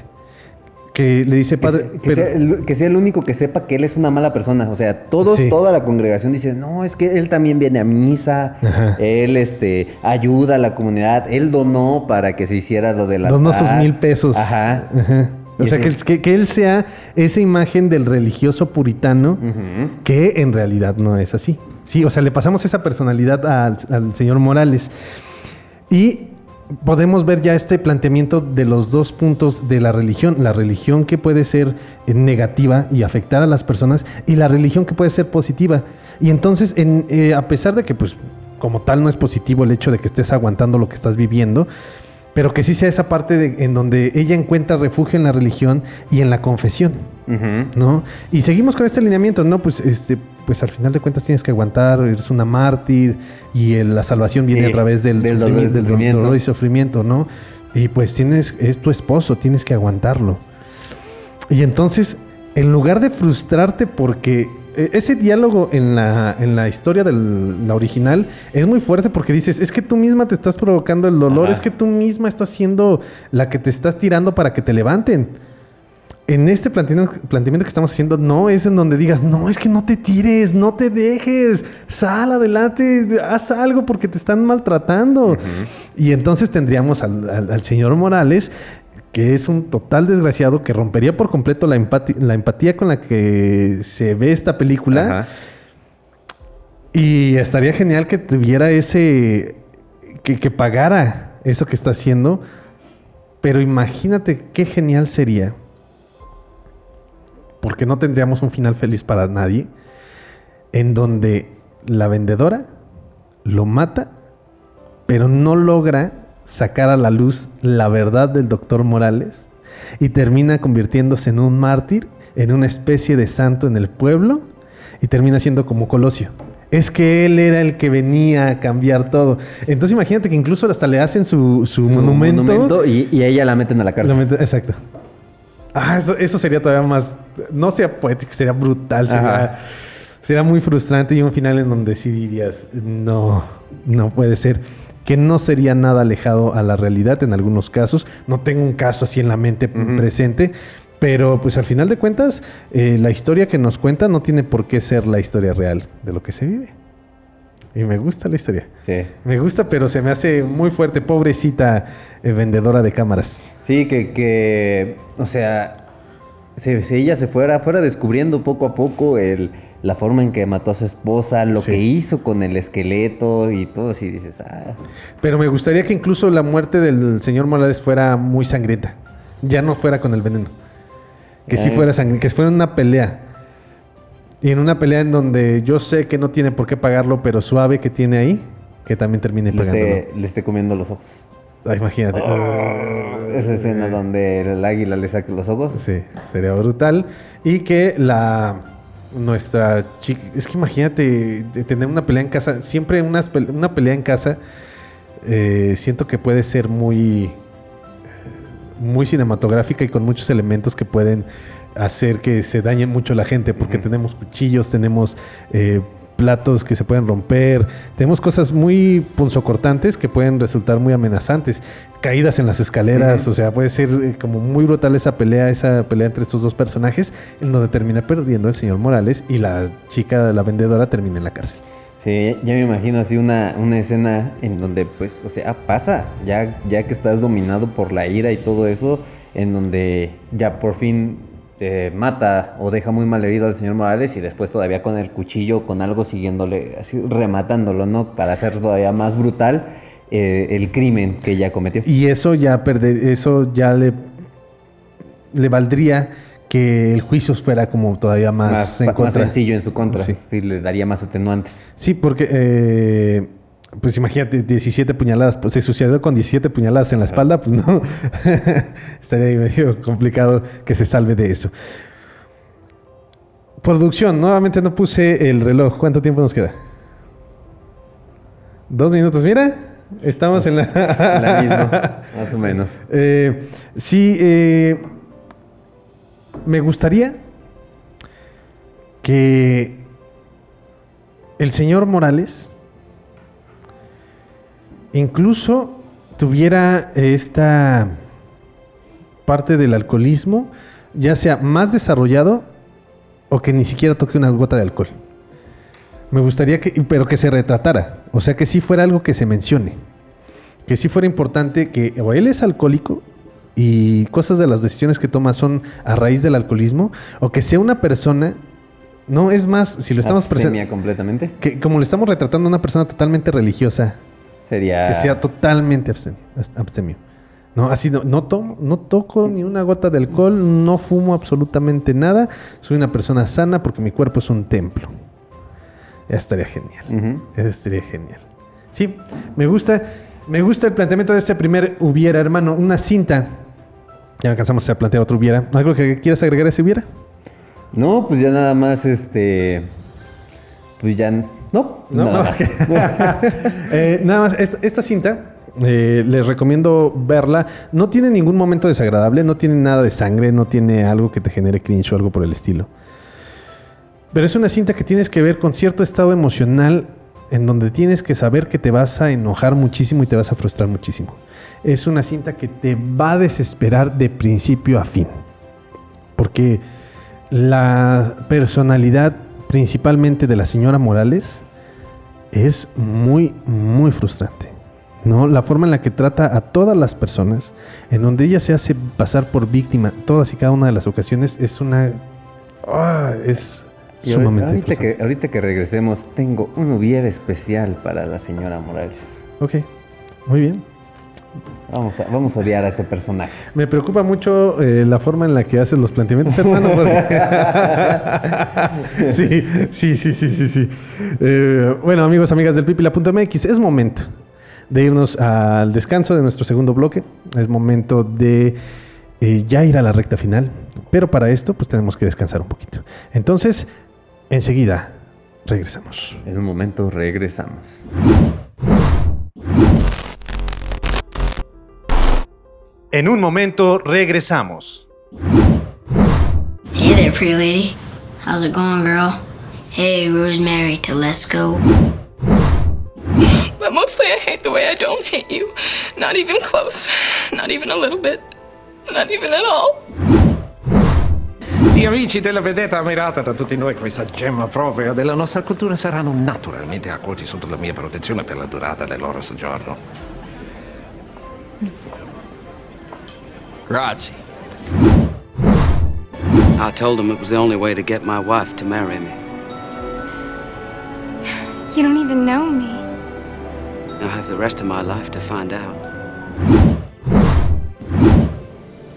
Que le dice Que, padre. sea, que pero- sea el, que sea el único que sepa que él es una mala persona. O sea, todos, Sí. toda la congregación dice, no, es que él también viene a misa, Ajá. él este, ayuda a la comunidad, él donó para que se hiciera lo de la... donó sus mil pesos. Ajá. Ajá. O sea, que, que- que él sea esa imagen del religioso puritano que en realidad no es así. Sí, o sea, le pasamos esa personalidad al, al señor Morales. Y podemos ver ya este planteamiento de los dos puntos de la religión. La religión que puede ser eh, negativa y afectar a las personas y la religión que puede ser positiva. Y entonces, en, eh, a pesar de que, pues, como tal no es positivo el hecho de que estés aguantando lo que estás viviendo, pero que sí sea esa parte de- en donde ella encuentra refugio en la religión y en la confesión. ¿no? Y seguimos con este alineamiento, ¿no? Pues, este, pues al final de cuentas tienes que aguantar, eres una mártir y el- la salvación viene Sí, a través del, dolor sufrimiento, del sufrimiento. dolor y sufrimiento, ¿no? Y pues tienes, es tu esposo, tienes que aguantarlo. Y entonces, en lugar de frustrarte porque ese diálogo en la, en la historia de la original es muy fuerte porque dices, es que tú misma te estás provocando el dolor, Ajá. es que tú misma estás siendo la que te estás tirando para que te levanten. En este planteamiento, planteamiento que estamos haciendo, no es en donde digas, no, es que no te tires, no te dejes, sal adelante, haz algo porque te están maltratando. Y entonces tendríamos al, al- al señor Morales, que es un total desgraciado, que rompería por completo la, la empatía con la que se ve esta película. Ajá. Y estaría genial que tuviera ese. Que, que pagara eso que está haciendo. Pero imagínate qué genial sería. Porque no tendríamos un final feliz para nadie. En donde la vendedora lo mata, pero no logra sacar a la luz la verdad del doctor Morales. Y termina convirtiéndose en un mártir, en una especie de santo en el pueblo. Y termina siendo como Colosio. Es que él era el que venía a cambiar todo. Entonces imagínate que incluso hasta le hacen su, su Su monumento. y, y a ella la meten a la cárcel. Exacto. Ah, eso, eso sería todavía más. No sería poético, sería brutal. Sería, sería muy frustrante y un final en donde sí dirías, no, no puede ser. Que no sería nada alejado a la realidad en algunos casos. No tengo un caso así en la mente presente. Pero pues al final de cuentas, eh, la historia que nos cuenta no tiene por qué ser la historia real de lo que se vive. Y me gusta la historia. Sí. Me gusta, pero se me hace muy fuerte. Pobrecita eh, vendedora de cámaras. Sí, que, que o sea, si, si ella se fuera, fuera descubriendo poco a poco el, la forma en que mató a su esposa, lo Sí. que hizo con el esqueleto y todo así, dices, ah, Pero me gustaría que incluso la muerte del señor Morales fuera muy sangrienta. Ya no fuera con el veneno. Que sí Eh. fuera sangrienta, que fuera una pelea. Y en una pelea en donde yo sé que no tiene por qué pagarlo, pero suave que tiene ahí, que también termine le pagándolo. esté, le esté comiendo los ojos. Ah, imagínate. Esa escena donde el águila le saca los ojos. Sí, sería brutal. Y que la nuestra chica, es que imagínate tener una pelea en casa, siempre unas pe- una pelea en casa, eh, siento que puede ser muy, muy cinematográfica y con muchos elementos que pueden hacer que se dañe mucho la gente, porque tenemos cuchillos, tenemos eh, platos que se pueden romper, tenemos cosas muy punzocortantes que pueden resultar muy amenazantes, caídas en las escaleras, o sea, puede ser eh, como muy brutal esa pelea, esa pelea entre estos dos personajes, en donde termina perdiendo el señor Morales y la chica, la vendedora, termina en la cárcel. Sí, ya me imagino así una, una escena en donde, pues, o sea, pasa, ya, ya que estás dominado por la ira y todo eso, en donde ya por fin eh, mata o deja muy mal herido al señor Morales y después todavía con el cuchillo, con algo siguiéndole, así rematándolo, ¿no? Para hacer todavía más brutal eh, el crimen que ya cometió. Y eso ya perde, eso ya le, le valdría que el juicio fuera como todavía más, más, en más sencillo en su contra, Sí. sí. le daría más atenuantes. Sí, porque, eh, pues imagínate, 17 puñaladas, pues se suicidó con 17 puñaladas en la espalda, pues no, estaría ahí medio complicado que se salve de eso. Producción, nuevamente no puse el reloj, ¿cuánto tiempo nos queda? Dos minutos, mira, estamos en la... La misma, más o menos. Eh, sí, eh, me gustaría que el señor Morales incluso tuviera esta parte del alcoholismo, ya sea más desarrollado o que ni siquiera toque una gota de alcohol. Me gustaría que, pero que se retratara, o sea, que sí fuera algo que se mencione que sí fuera importante que o él es alcohólico y cosas de las decisiones que toma son a raíz del alcoholismo, o que sea una persona, no es más, si lo estamos presentando, completamente. que como le estamos retratando a una persona totalmente religiosa, Sería... que sea totalmente abstemio. abstemio. No, así no, no, tomo, no toco ni una gota de alcohol, no fumo absolutamente nada, soy una persona sana porque mi cuerpo es un templo. Ya estaría genial. Eso estaría genial. Sí, me gusta, me gusta el planteamiento de ese primer hubiera, hermano. Una cinta. Ya alcanzamos a plantear otro hubiera. ¿Algo que quieras agregar a ese hubiera? No, pues ya nada más, este... Pues ya... No, No, nada más. Eh, nada más, esta, esta cinta eh, les recomiendo verla. No tiene ningún momento desagradable, no tiene nada de sangre, no tiene algo que te genere cringe o algo por el estilo. Pero es una cinta que tienes que ver con cierto estado emocional en donde tienes que saber que te vas a enojar muchísimo y te vas a frustrar muchísimo. Es una cinta que te va a desesperar de principio a fin. Porque la personalidad principalmente de la señora Morales es muy, muy frustrante. ¿no? La forma en la que trata a todas las personas, en donde ella se hace pasar por víctima todas y cada una de las ocasiones, es una... ah, es Y sumamente ahorita frustrante. que, ahorita que regresemos, tengo un hubiera especial para la señora Morales. Ok, muy bien. Vamos a, vamos a odiar a ese personaje. Me preocupa mucho eh, la forma en la que haces los planteamientos, hermano. porque- sí, sí, sí, sí, sí, sí. Eh, bueno, amigos, amigas del pipila.mx, es momento de irnos al descanso de nuestro segundo bloque. Es momento de eh, ya ir a la recta final. Pero para esto, pues tenemos que descansar un poquito. Entonces, enseguida regresamos. En un momento regresamos. En un momento regresamos. Hey there, pretty lady. How's it going, girl? Hey, Rosemary Telesco. But mostly I hate the way I don't hate you. Not even close. Not even a little bit. Not even at all. Gli amici della vedetta ammirata da tutti noi, questa gemma propria della nostra cultura saranno naturalmente accolti sotto la mia protezione per la durata del loro soggiorno. Grazie. I told him it was the only way to get my wife to marry me. You don't even know me. I'll have the rest of my life to find out.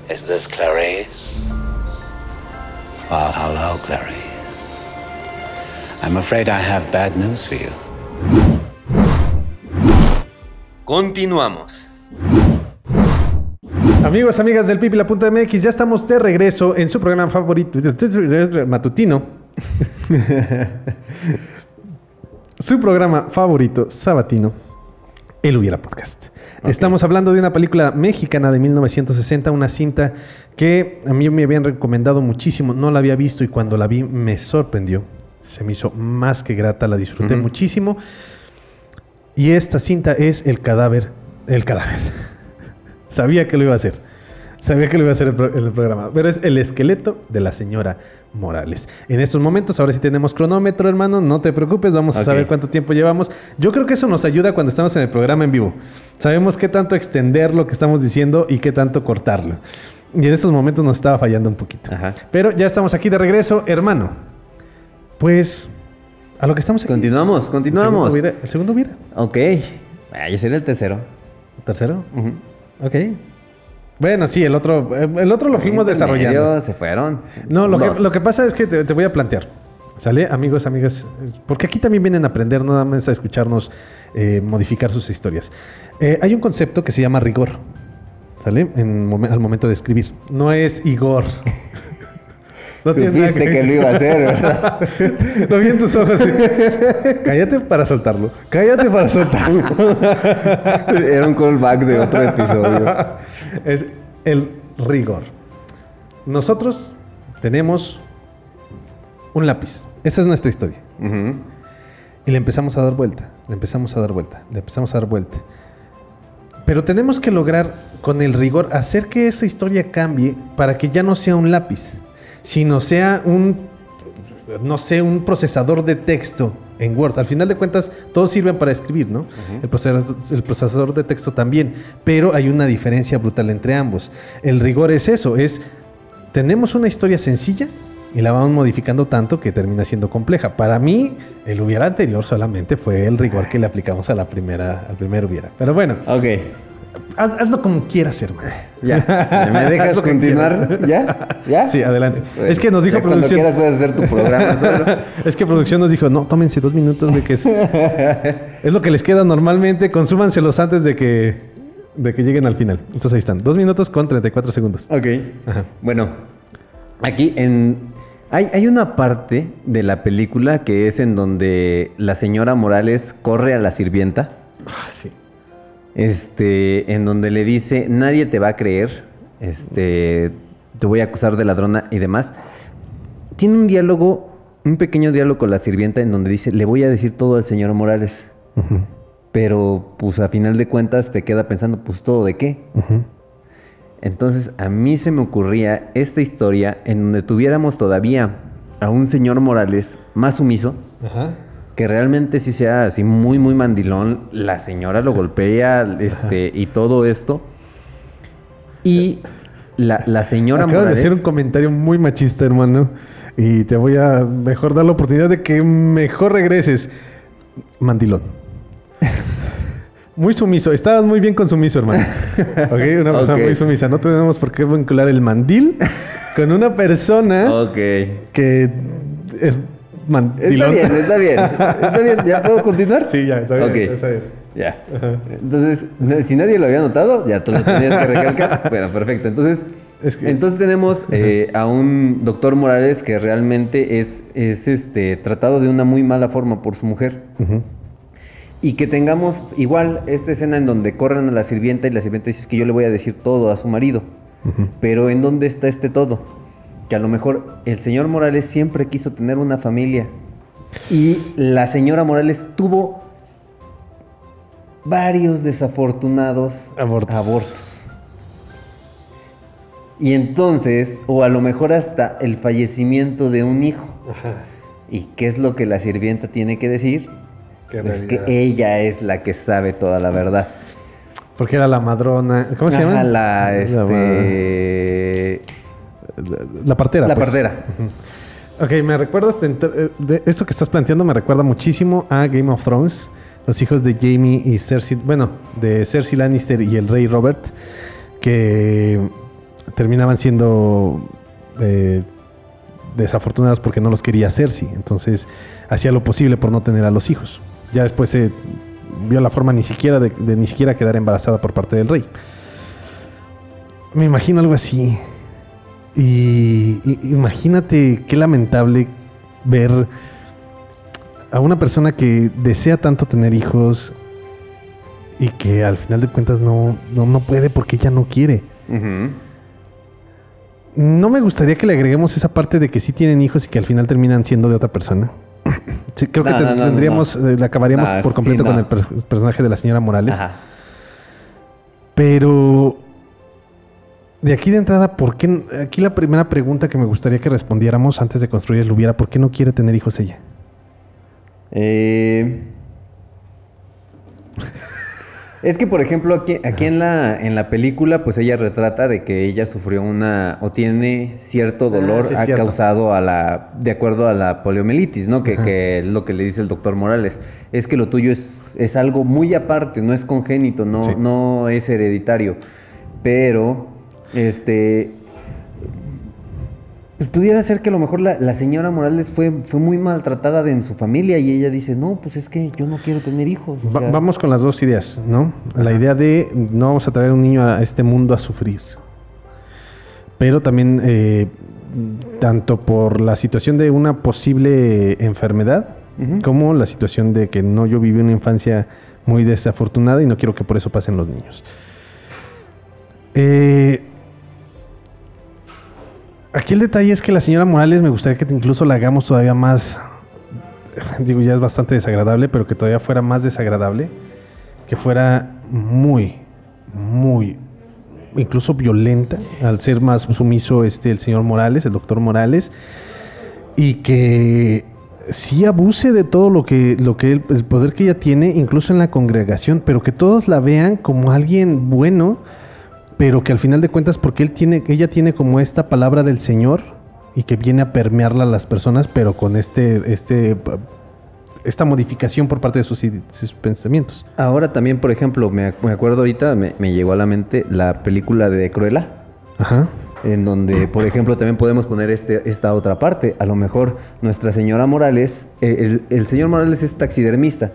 Is this Clarice? Well, hello, Clarice. I'm afraid I have bad news for you. Continuamos. Amigos, amigas del pipila.mx, ya estamos de regreso en su programa favorito matutino. su programa favorito sabatino, El Hubiera Podcast. Estamos hablando de una película mexicana de 1960, una cinta que a mí me habían recomendado muchísimo, no la había visto y cuando la vi me sorprendió. Se me hizo más que grata, la disfruté muchísimo. Y esta cinta es El cadáver, el cadáver. Sabía que lo iba a hacer. Sabía que lo iba a hacer en el programa. Pero es el esqueleto de la señora Morales. En estos momentos, ahora sí tenemos cronómetro, hermano. No te preocupes, vamos a saber cuánto tiempo llevamos. Yo creo que eso nos ayuda cuando estamos en el programa en vivo. Sabemos qué tanto extender lo que estamos diciendo y qué tanto cortarlo. Y en estos momentos nos estaba fallando un poquito. Pero ya estamos aquí de regreso, hermano. Pues a lo que estamos aquí. Continuamos, continuamos. El segundo mira. El segundo mira. Ok. Ah, yo sería el tercero. ¿Tercero? Ok. Bueno, sí, el otro, el otro lo fuimos desarrollando. Medio, se fueron. No, lo que, lo que pasa es que te, te voy a plantear. ¿Sale? Amigos, amigas. Porque aquí también vienen a aprender, nada más a escucharnos eh, modificar sus historias. Eh, hay un concepto que se llama rigor. ¿Sale? En al momento de escribir. No es Igor. No Supiste que lo iba a hacer, ¿verdad? lo vi en tus ojos. sí. Cállate para soltarlo. Cállate para soltarlo. Era un callback de otro episodio. es el rigor. Nosotros tenemos un lápiz. Esa es nuestra historia. Y le empezamos a dar vuelta, le empezamos a dar vuelta, le empezamos a dar vuelta. Pero tenemos que lograr con el rigor hacer que esa historia cambie para que ya no sea un lápiz, sino sea un, no sé, un procesador de texto en Word. Al final de cuentas, todos sirven para escribir, ¿no? el, procesador, el procesador de texto también, pero hay una diferencia brutal entre ambos. El rigor es eso, es, tenemos una historia sencilla y la vamos modificando tanto que termina siendo compleja. Para mí, el hubiera anterior solamente fue el rigor que le aplicamos a la primera, al primer hubiera. Pero bueno. Ok. Haz- hazlo como quieras, hermano. Ya. ¿Me dejas continuar? ¿Ya? ¿Ya? Sí, adelante. Bueno, es que nos dijo ya cuando producción. quieras puedes hacer tu programa solo. es que producción nos dijo, no, tómense dos minutos de que es, es lo que les queda normalmente, consúmanselos antes de que, de que lleguen al final. Entonces ahí están, dos minutos con 34 segundos. Ok. Bueno, aquí en... Hay, hay una parte de la película que es en donde la señora Morales corre a la sirvienta. Ah, sí. Este, en donde le dice, nadie te va a creer, este, te voy a acusar de ladrona y demás. Tiene un diálogo, un pequeño diálogo con la sirvienta en donde dice, le voy a decir todo al señor Morales. Pero, pues, a final de cuentas te queda pensando, pues, ¿todo de qué? Entonces, a mí se me ocurría esta historia en donde tuviéramos todavía a un señor Morales más sumiso, Ajá. Que realmente sí sea así muy, muy mandilón. La señora lo golpea este, y todo esto. Y la, la señora Acabas Morales... de hacer un comentario muy machista, hermano. Y te voy a mejor dar la oportunidad de que mejor regreses. Mandilón. Muy sumiso. Estabas muy bien con sumiso, hermano. Ok, una persona muy sumisa. No tenemos por qué vincular el mandil con una persona Ok. que es Está bien, está bien. Está bien. ¿Ya puedo continuar? Sí, ya, está bien. Ok. Está bien. Ya. Entonces, si nadie lo había notado, ya tú lo tenías que recalcar. bueno, perfecto. Entonces, entonces tenemos eh, a un doctor Morales que realmente es, es este, tratado de una muy mala forma por su mujer. Y que tengamos igual esta escena en donde corren a la sirvienta y la sirvienta dice "Es que yo le voy a decir todo a su marido. Pero ¿en dónde está este todo? Que a lo mejor el señor Morales siempre quiso tener una familia. Y la señora Morales tuvo varios desafortunados abortos. Y entonces, o a lo mejor hasta el fallecimiento de un hijo. ¿Y qué es lo que la sirvienta tiene que decir? Que en es que realidad- ella es la que sabe toda la verdad. Porque era la madrona. ¿Cómo se Ajá, llama? La, este... La partera. La pues. partera. Ok, me recuerdas de, esto que estás planteando me recuerda muchísimo a Game of Thrones. Los hijos de Jamie y Cersei, bueno, de Cersei Lannister y el rey Robert, que terminaban siendo eh, desafortunados porque no los quería Cersei. Entonces hacía lo posible por no tener a los hijos. Ya después se vio la forma ni siquiera de, de ni siquiera quedar embarazada por parte del rey. Me imagino algo así. Y, y- imagínate qué lamentable ver a una persona que desea tanto tener hijos y que al final de cuentas no, no, no puede porque ella no quiere. No me gustaría que le agreguemos esa parte de que sí tienen hijos y que al final terminan siendo de otra persona. Sí, creo que No, te- no, no, tendríamos, eh, acabaríamos por completo sí, con el per- personaje de la señora Morales. Ajá. Pero De aquí de entrada, ¿por qué? Aquí la primera pregunta que me gustaría que respondiéramos antes de construir el hubiera, ¿por qué no quiere tener hijos ella? Eh, es que, por ejemplo, aquí, aquí en, la, en la película, pues ella retrata de que ella sufrió una, o tiene cierto dolor Ah, sí, es ha cierto. causado a la, de acuerdo a la poliomielitis, ¿no? Que, que es lo que le dice el doctor Morales. Es que lo tuyo es, es algo muy aparte, no es congénito, no, Sí. no es hereditario. Pero, este, pues pudiera ser que a lo mejor la, la señora Morales fue, fue muy maltratada de- en su familia y ella dice, no, pues es que yo no quiero tener hijos. o Va- sea, vamos con las dos ideas, ¿no? La idea de no vamos a traer un niño a este mundo a sufrir. Pero también, eh, tanto por la situación de una posible enfermedad, como la situación de que no yo viví una infancia muy desafortunada y no quiero que por eso pasen los niños. Eh, aquí el detalle es que la señora Morales me gustaría que incluso la hagamos todavía más digo, ya es bastante desagradable, pero que todavía fuera más desagradable, que fuera muy, muy, incluso violenta, al ser más sumiso este, el señor Morales, el doctor Morales, y que sí abuse de todo lo que, lo que él- el poder que ella tiene, incluso en la congregación, pero que todos la vean como alguien bueno, pero que al final de cuentas, porque él tiene, ella tiene como esta palabra del Señor y que viene a permearla a las personas, pero con este, este, esta modificación por parte de sus, sus pensamientos. Ahora también, por ejemplo, me, me acuerdo ahorita, me, me llegó a la mente la película de Cruella. Ajá. En donde, por ejemplo, también podemos poner este, esta otra parte. A lo mejor nuestra señora Morales, eh, el, el señor Morales es taxidermista,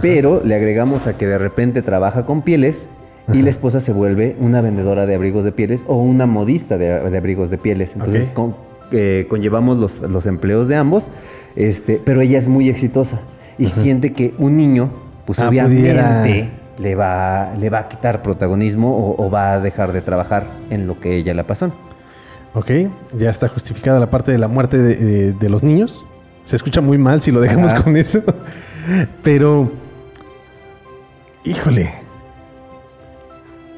pero le agregamos a que de repente trabaja con pieles y la esposa se vuelve una vendedora de abrigos de pieles o una modista de, de abrigos de pieles. Entonces con- eh, conllevamos los, los empleos de ambos, este, pero ella es muy exitosa y Ajá. siente que un niño, pues Ah, obviamente pudiera- le va, le va a quitar protagonismo o, o va a dejar de trabajar en lo que ella le pasó. Ok, ya está justificada la parte de la muerte de, de- de los niños. Se escucha muy mal si lo dejamos Ajá. con eso. Pero, híjole,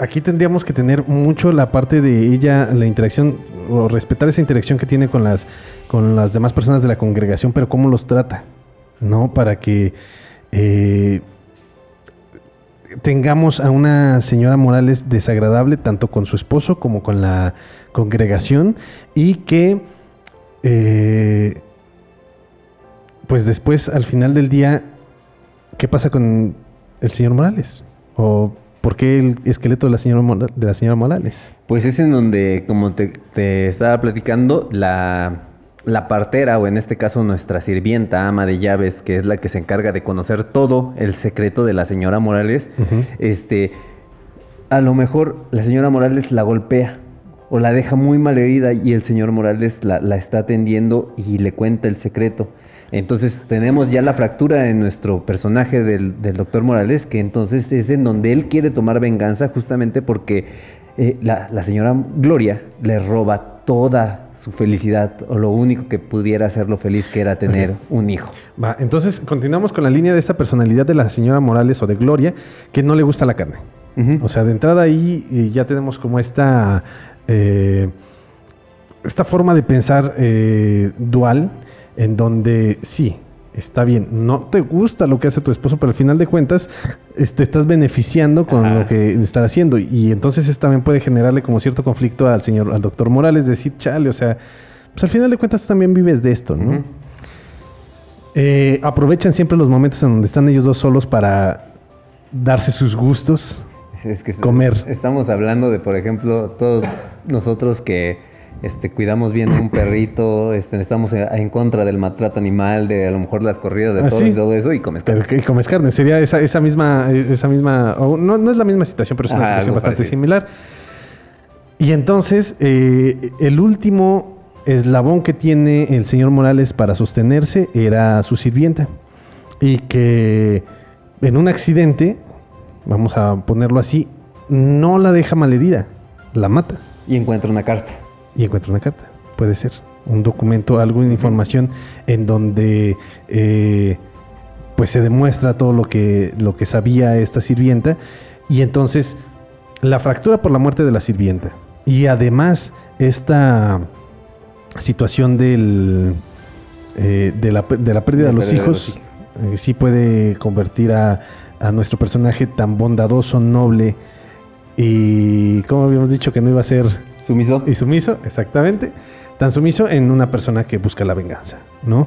aquí tendríamos que tener mucho la parte de ella, la interacción, o respetar esa interacción que tiene con las, con las demás personas de la congregación, pero cómo los trata, ¿no? Para que eh, tengamos a una señora Morales desagradable tanto con su esposo como con la congregación y que eh, pues después al final del día ¿qué pasa con el señor Morales? ¿O por qué el esqueleto de la señora, Mora- de la señora Morales? Pues es en donde, como te, te estaba platicando, la, la partera, o en este caso nuestra sirvienta, ama de llaves, que es la que se encarga de conocer todo el secreto de la señora Morales, este, a lo mejor la señora Morales la golpea o la deja muy mal herida y el señor Morales la, la está atendiendo y le cuenta el secreto. Entonces tenemos ya la fractura en nuestro personaje del, del doctor Morales, que entonces es en donde él quiere tomar venganza justamente porque eh, la, la señora Gloria le roba toda su felicidad o lo único que pudiera hacerlo feliz que era tener un hijo. Va, entonces continuamos con la línea de esta personalidad de la señora Morales o de Gloria, que no le gusta la carne. O sea, de entrada ahí eh, ya tenemos como esta, eh, esta forma de pensar eh, dual, en donde sí, está bien, no te gusta lo que hace tu esposo, pero al final de cuentas te estás beneficiando con Ajá. lo que está haciendo. Y entonces eso también puede generarle como cierto conflicto al señor, al doctor Morales, decir, chale, o sea, pues al final de cuentas tú también vives de esto, ¿no? Eh, aprovechan siempre los momentos en donde están ellos dos solos para darse sus gustos. Es que Comer. Estamos hablando de, por ejemplo, todos nosotros que este, cuidamos bien a un perrito, este, estamos en, contra del maltrato animal, de a lo mejor las corridas de Ah, toros sí. y todo eso, y comes carne. que comes carne. Sería esa, esa misma, esa misma, o no, no es la misma situación, pero es una Ajá, situación bastante parecido. similar. Y entonces, eh, el último eslabón que tiene el señor Morales para sostenerse era su sirvienta. Y que en un accidente, vamos a ponerlo así, no la deja malherida, la mata. Y encuentra una carta. Y encuentra una carta, puede ser. Un documento, algo de información en donde eh, pues se demuestra todo lo que, lo que sabía esta sirvienta. Y entonces la fractura por la muerte de la sirvienta Y además, esta situación del, eh, de, la, de la pérdida de los hijos eh, sí puede convertir a, a nuestro personaje tan bondadoso, noble y, como habíamos dicho, que no iba a ser sumiso. Y sumiso, exactamente. Tan sumiso en una persona que busca la venganza, ¿no?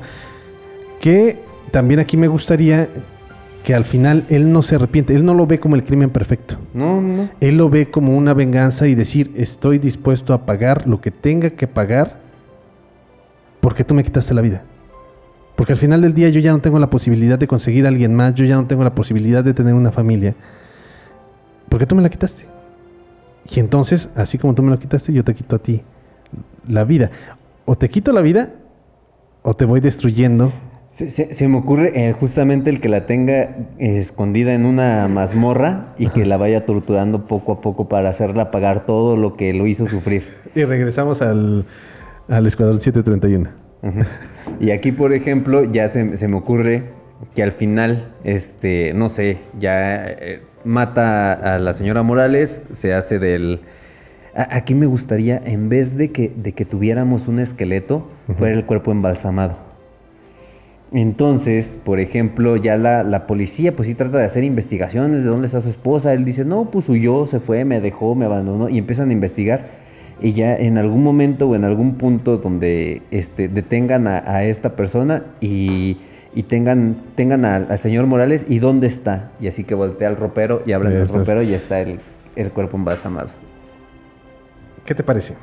Que también aquí me gustaría que al final él no se arrepiente, él no lo ve como el crimen perfecto. No, no. Él lo ve como una venganza y decir, estoy dispuesto a pagar lo que tenga que pagar porque tú me quitaste la vida. Porque al final del día yo ya no tengo la posibilidad de conseguir a alguien más, yo ya no tengo la posibilidad de tener una familia. Porque tú me la quitaste. Y entonces, así como tú me lo quitaste, yo te quito a ti la vida. O te quito la vida o te voy destruyendo. Se, se- se me ocurre eh, justamente el que la tenga eh, escondida en una mazmorra y que la vaya torturando poco a poco para hacerla pagar todo lo que lo hizo sufrir. Y regresamos al, al Escuadrón 731. Ujú. Y aquí, por ejemplo, ya se, se me ocurre que al final, este, no sé, ya eh, mata a la señora Morales, se hace del... A- Aquí me gustaría, en vez de que, de que tuviéramos un esqueleto, fuera el cuerpo embalsamado. Entonces, por ejemplo, ya la, la policía pues sí trata de hacer investigaciones de dónde está su esposa. Él dice, no, pues huyó, se fue, me dejó, me abandonó y empiezan a investigar. Y ya en algún momento o en algún punto donde este, detengan a, a esta persona y, y tengan, tengan al, al señor Morales y dónde está. Y así que voltea al ropero y abren el ropero y ya está el, el cuerpo embalsamado. ¿Qué te parece?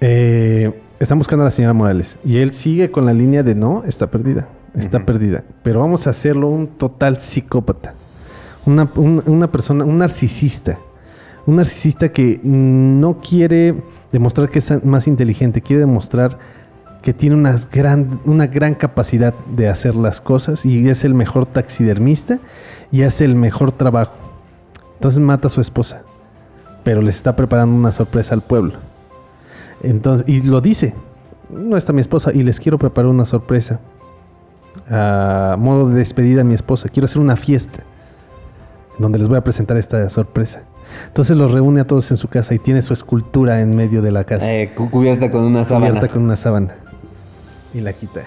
Eh, están buscando a la señora Morales y él sigue con la línea de no, está perdida, está perdida. Pero vamos a hacerlo un total psicópata, una, un- una persona, un narcisista, un narcisista que no quiere demostrar que es más inteligente, quiere demostrar que tiene una gran, una gran capacidad de hacer las cosas y es el mejor taxidermista y hace el mejor trabajo. Entonces mata a su esposa pero les está preparando una sorpresa al pueblo. Entonces, y lo dice, no está mi esposa y les quiero preparar una sorpresa. A modo de despedida a mi esposa, quiero hacer una fiesta donde les voy a presentar esta sorpresa. Entonces los reúne a todos en su casa y tiene su escultura en medio de la casa. Eh, cu- cubierta con una sábana. Cubierta con una sábana. Y la quita.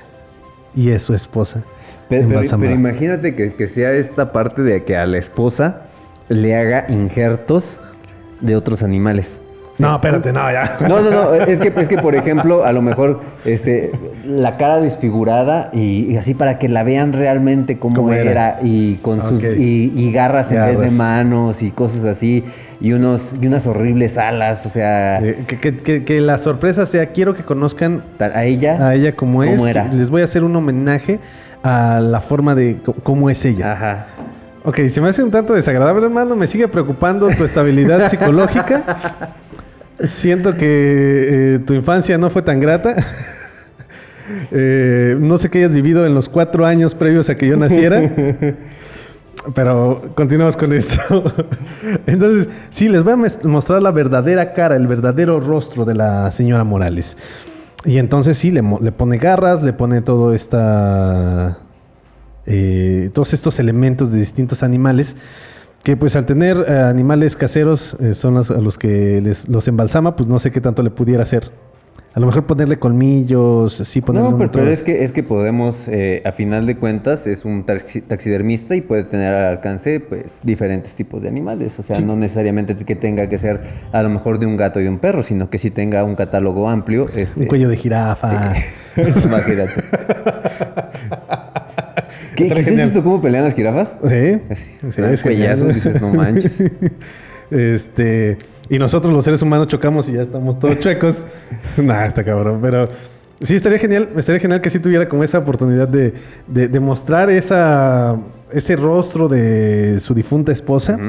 Y es su esposa. Pero, pero- embalsamada. pero imagínate que, que sea esta parte de que a la esposa le haga injertos de otros animales. No, espérate, no, ya. No, no, no, es que, es que por ejemplo, a lo mejor este, la cara desfigurada y, y así para que la vean realmente cómo, era. era. y con sus y, y garras en vez de Garras. manos y cosas así y unos y unas horribles alas, o sea, Eh, que, que- que- que la sorpresa sea, quiero que conozcan a ella, a ella como es. era. Les voy a hacer un homenaje a la forma de cómo es ella. Ajá. Ok, se me hace un tanto desagradable, hermano. Me sigue preocupando tu estabilidad psicológica. Siento que eh, tu infancia no fue tan grata. Eh, no sé qué hayas vivido en los cuatro años previos a que yo naciera. Pero continuamos con esto. Entonces, sí, les voy a mostrar la verdadera cara, el verdadero rostro de la señora Morales. Y entonces sí, le pone garras, le pone todo esta... eh, todos estos elementos de distintos animales que pues al tener eh, animales caseros eh, son los, a los que les, los embalsama, pues no sé qué tanto le pudiera hacer. A lo mejor ponerle colmillos, sí, ponerle No, pero, es que es que podemos, eh, a final de cuentas, es un taxi- taxidermista y puede tener al alcance pues diferentes tipos de animales. O sea, Sí. no necesariamente que tenga que ser a lo mejor de un gato y de un perro, sino que sí tenga un catálogo amplio. este, un cuello de jirafa. Sí. Imagínate. ¿Qué, ¿qué has genial. visto cómo pelean las jirafas? Sí, Se dan es cuellazos, dices, no manches. Este, y nosotros los seres humanos chocamos y ya estamos todos chuecos. nah, está cabrón, pero sí estaría genial, estaría genial que sí tuviera como esa oportunidad de, de, de mostrar esa, ese rostro de su difunta esposa.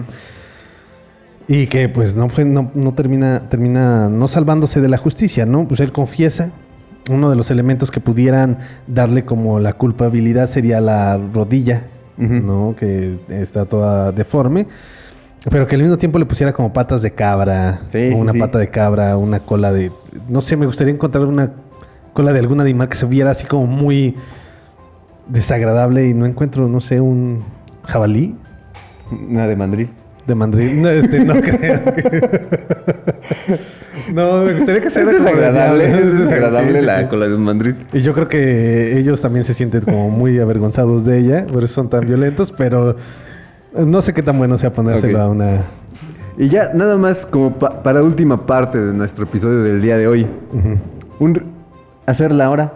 Y que pues no fue, no, no termina, termina no salvándose de la justicia, ¿no? Pues él confiesa. Uno de los elementos que pudieran darle como la culpabilidad sería la rodilla, ¿no? Que está toda deforme. Pero que al mismo tiempo le pusiera como patas de cabra, Sí, una sí. pata de cabra, una cola de... No sé, me gustaría encontrar una cola de algún animal que se viera así como muy desagradable y no encuentro, no sé, un jabalí. Una de mandril. de mandril. No, este, no creo. No, me gustaría que sea Es desagradable, es desagradable Sí, la sí. cola de un mandril. Y yo creo que ellos también se sienten como muy avergonzados de ella, por eso son tan violentos, pero no sé qué tan bueno sea ponérselo a una... Y ya, nada más como pa- para última parte de nuestro episodio del día de hoy. Un r- hacerla ahora.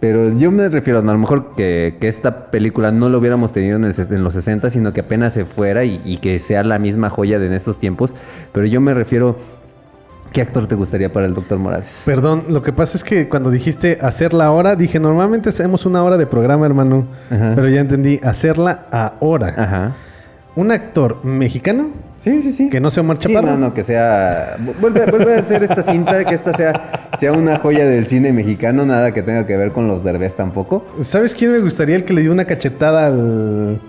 Pero yo me refiero, a lo mejor que, que esta película no lo hubiéramos tenido en, el en los 60, sino que apenas se fuera y, y que sea la misma joya de en estos tiempos. Pero yo me refiero, ¿qué actor te gustaría para el Doctor Morales? Perdón, lo que pasa es que cuando dijiste hacerla ahora, dije, normalmente hacemos una hora de programa, hermano, Ajá. pero ya entendí, hacerla ahora. Ajá. ¿Un actor mexicano? Sí, sí, sí. Que no sea Omar Sí, Chaparro. no, no, que sea. vu- Vuelve, vuelve a hacer esta cinta, que esta sea, sea una joya del cine mexicano, nada que tenga que ver con los derbés tampoco. ¿Sabes quién me gustaría el que le dio una cachetada al...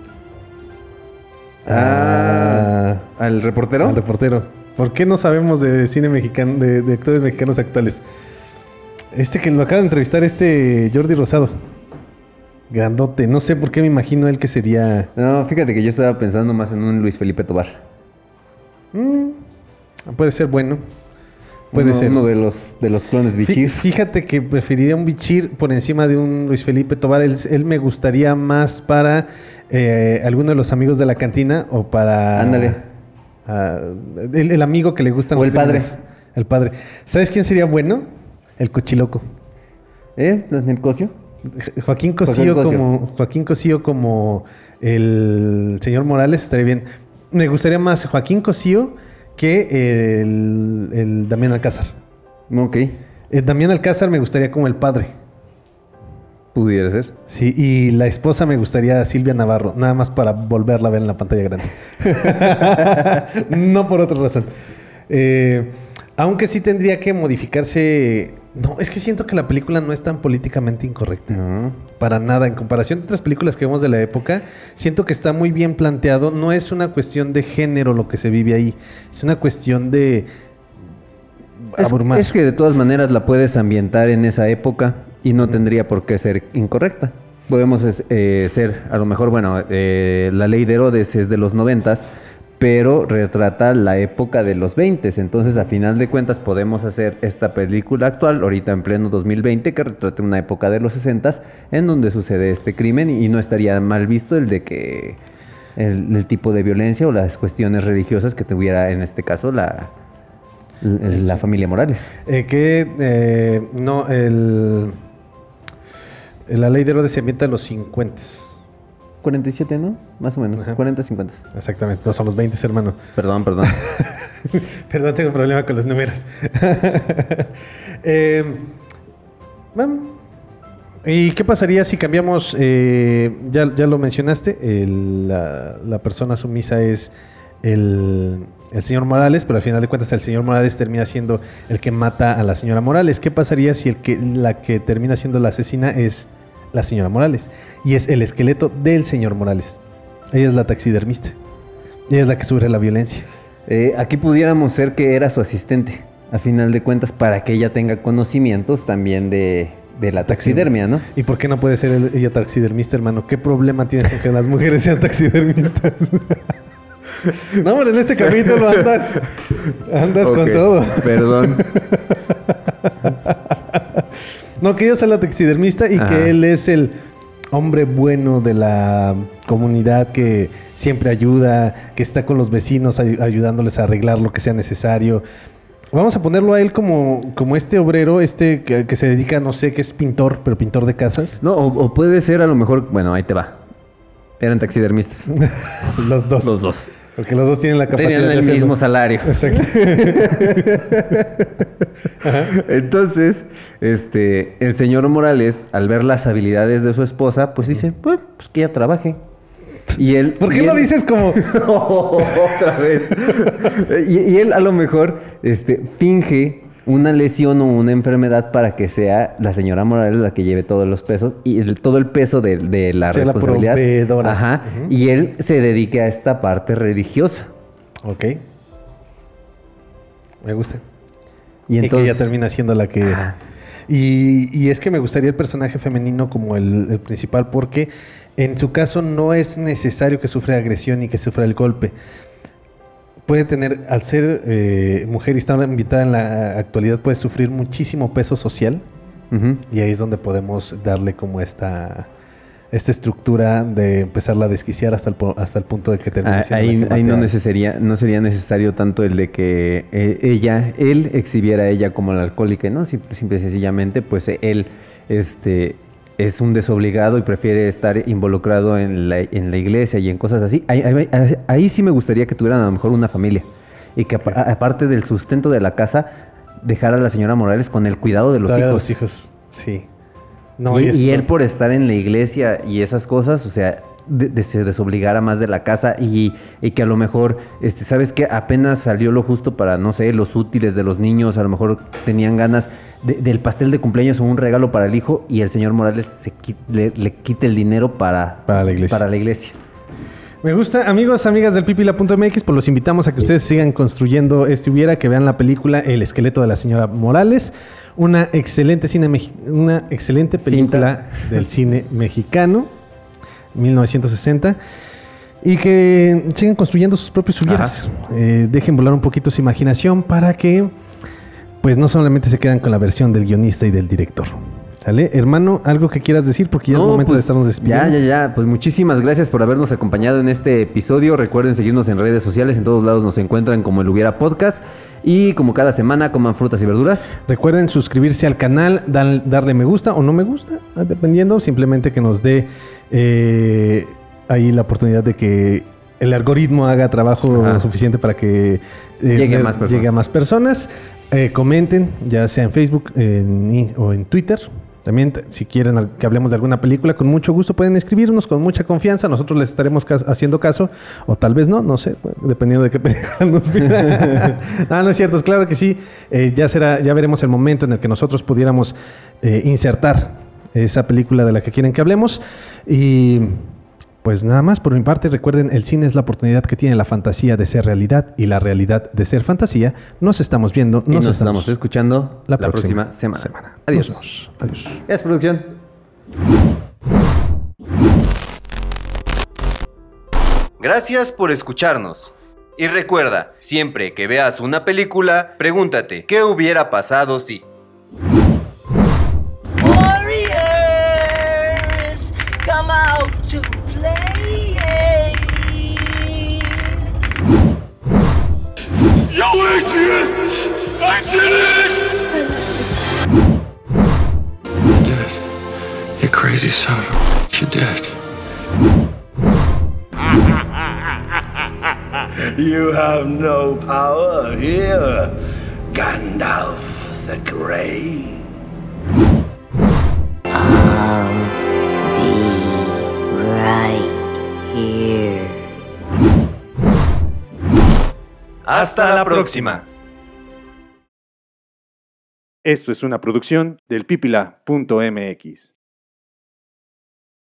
Ah, ¿Al reportero? Al reportero. ¿Por qué no sabemos de cine mexicano, de, de actores mexicanos actuales? Este que lo acaba de entrevistar, este Jordi Rosado. Grandote. No sé por qué me imagino él que sería... No, fíjate que yo estaba pensando más en un Luis Felipe Tobar. Mm, puede ser bueno. Puede Uno- ser. Uno de los, de los clones Bichir. Fíjate que preferiría un Bichir por encima de un Luis Felipe Tobar. Él, él me gustaría más para eh, alguno de los amigos de la cantina o para. Ándale. Ah, el, el amigo que le gustan O el padre. El padre. ¿Sabes quién sería bueno? El cochiloco. ¿Eh? Joaquín Cosío Joaquín Cosío. como Joaquín Cosío como el señor Morales estaría bien. Me gustaría más Joaquín Cosío que el, el Damián Alcázar. Ok. Eh, Damián Alcázar me gustaría como el padre. Pudiera ser. Sí, y la esposa me gustaría Silvia Navarro, nada más para volverla a ver en la pantalla grande. no por otra razón. Eh, aunque sí tendría que modificarse. No, es que siento que la película no es tan políticamente incorrecta. Para nada. En comparación de otras películas que vemos de la época, siento que está muy bien planteado. No es una cuestión de género lo que se vive ahí. Es una cuestión de. Es, es que de todas maneras la puedes ambientar en esa época y no tendría por qué ser incorrecta. Podemos eh, ser, a lo mejor, bueno, eh, la ley de Herodes es de los noventas, pero retrata la época de los 20. Entonces, a final de cuentas, podemos hacer esta película actual, ahorita en pleno 2020, que retrate una época de los 60 en donde sucede este crimen y no estaría mal visto el de que el, el tipo de violencia o las cuestiones religiosas que tuviera en este caso la, la familia Morales. Eh, que eh, no, el, la ley de Herodes se ambienta en los 50. 47, ¿no? Más o menos. 40, 50. Exactamente, no son los 20, hermano. Perdón, perdón. Perdón, tengo problema con los números. Eh, bueno, ¿Y qué pasaría si cambiamos, eh, ya, ya lo mencionaste, el- la, la persona sumisa es el, el señor Morales, pero al final de cuentas el señor Morales termina siendo el que mata a la señora Morales. ¿Qué pasaría si el que, la que termina siendo la asesina es la señora Morales? Y es el esqueleto del señor Morales. Ella es la taxidermista. Ella es la que sufre la violencia. Eh, aquí pudiéramos ser que era su asistente, a final de cuentas, para que ella tenga conocimientos también de, de la taxidermia, ¿no? ¿Y por qué no puede ser el- ella taxidermista, hermano? ¿Qué problema tienes con que las mujeres sean taxidermistas? No, hombre, en este capítulo andas, andas con todo. Perdón. No, que ella sea la taxidermista y Ajá. que él es el hombre bueno de la comunidad que siempre ayuda, que está con los vecinos ay- ayudándoles a arreglar lo que sea necesario. Vamos a ponerlo a él como, como este obrero, este que, que se dedica, no sé, que es pintor, pero pintor de casas. No, o, o puede ser a lo mejor, bueno, ahí te va. Eran taxidermistas. los dos. Los dos. Porque los dos tienen la capacidad Tenían de el hacerlo. mismo salario. Exacto. Entonces, este, el señor Morales, al ver las habilidades de su esposa, pues dice, pues, pues que ella trabaje. Y él. ¿Por qué lo él- dices como.? Otra vez. y, y él a lo mejor este, finge una lesión o una enfermedad para que sea la señora Morales la que lleve todos los pesos y el- todo el peso de, de la Sea la responsabilidad. proveedora. Ajá. Y él se dedique a esta parte religiosa. Ok. Me gusta. Y Y, que entonces- ella termina siendo la que. Y, y es que me gustaría el personaje femenino como el, el principal, porque en su caso no es necesario que sufra agresión y que sufra el golpe. Puede tener, al ser eh, mujer y estar invitada en la actualidad, puede sufrir muchísimo peso social. Y ahí es donde podemos darle como esta, esta estructura de empezarla a desquiciar hasta el, hasta el punto de que termine Ah, ahí ahí no, matea. necesaria, no sería necesario tanto el de que eh, ella, él exhibiera a ella como la alcohólica, ¿no? Simple, simple y sencillamente, pues él este, es un desobligado y prefiere estar involucrado en la, en la iglesia y en cosas así. Ahí, ahí- ahí- ahí sí me gustaría que tuvieran a lo mejor una familia y que apa- aparte del sustento de la casa, dejara a la señora Morales con el cuidado de los hijos. los hijos, sí. No, y, él por estar en la iglesia y esas cosas, o sea, de- de- se desobligara más de la casa y, y que a lo mejor, este, ¿sabes qué? Apenas salió lo justo para, no sé, los útiles de los niños, a lo mejor tenían ganas de- del pastel de cumpleaños o un regalo para el hijo y el señor Morales se qui- le, le quite el dinero para, Para la iglesia. Para la iglesia. Me gusta, amigos, amigas del pipila.mx, pues los invitamos a que ustedes sigan construyendo este hubiera, que vean la película El esqueleto de la señora Morales, una excelente cine una excelente película del cine mexicano, 1960. Y que sigan construyendo sus propios hubieras. Eh, dejen volar un poquito su imaginación para que, pues no solamente se quedan con la versión del guionista y del director. ¿Sale? Hermano, algo que quieras decir porque ya es No, momento de pues, estarnos despidiendo. Ya, ya, ya. Pues muchísimas gracias por habernos acompañado en este episodio. Recuerden seguirnos en redes sociales. En todos lados nos encuentran como el Hubiera Podcast. Y como cada semana, coman frutas y verduras. Recuerden suscribirse al canal, dan- darle me gusta o no me gusta, dependiendo, simplemente que nos dé eh, ahí la oportunidad de que el algoritmo haga trabajo Ajá. suficiente para que eh, Llegue a le- más personas. llegue a más personas. Eh, comenten, ya sea en Facebook en o en Twitter. También, si quieren que hablemos de alguna película, con mucho gusto pueden escribirnos con mucha confianza. Nosotros les estaremos haciendo caso, o tal vez no, no sé, dependiendo de qué película nos pidan. ah, no es cierto, claro que sí. Eh, ya será, ya veremos el momento en el que nosotros pudiéramos eh, insertar esa película de la que quieren que hablemos. Y pues nada más, por mi parte, recuerden, el cine es la oportunidad que tiene la fantasía de ser realidad y la realidad de ser fantasía. Nos estamos viendo, Y nos, nos estamos escuchando la, la próxima, próxima semana. Adiós. Adiós. Adiós. Gracias, producción. Gracias por escucharnos. Y recuerda, siempre que veas una película, pregúntate, ¿qué hubiera pasado si? I did it! You're dead. You crazy son of a You're dead. you have no power here, Gandalf the Grey. I'll be right here. Hasta la próxima. Esto es una producción del pipila.mx.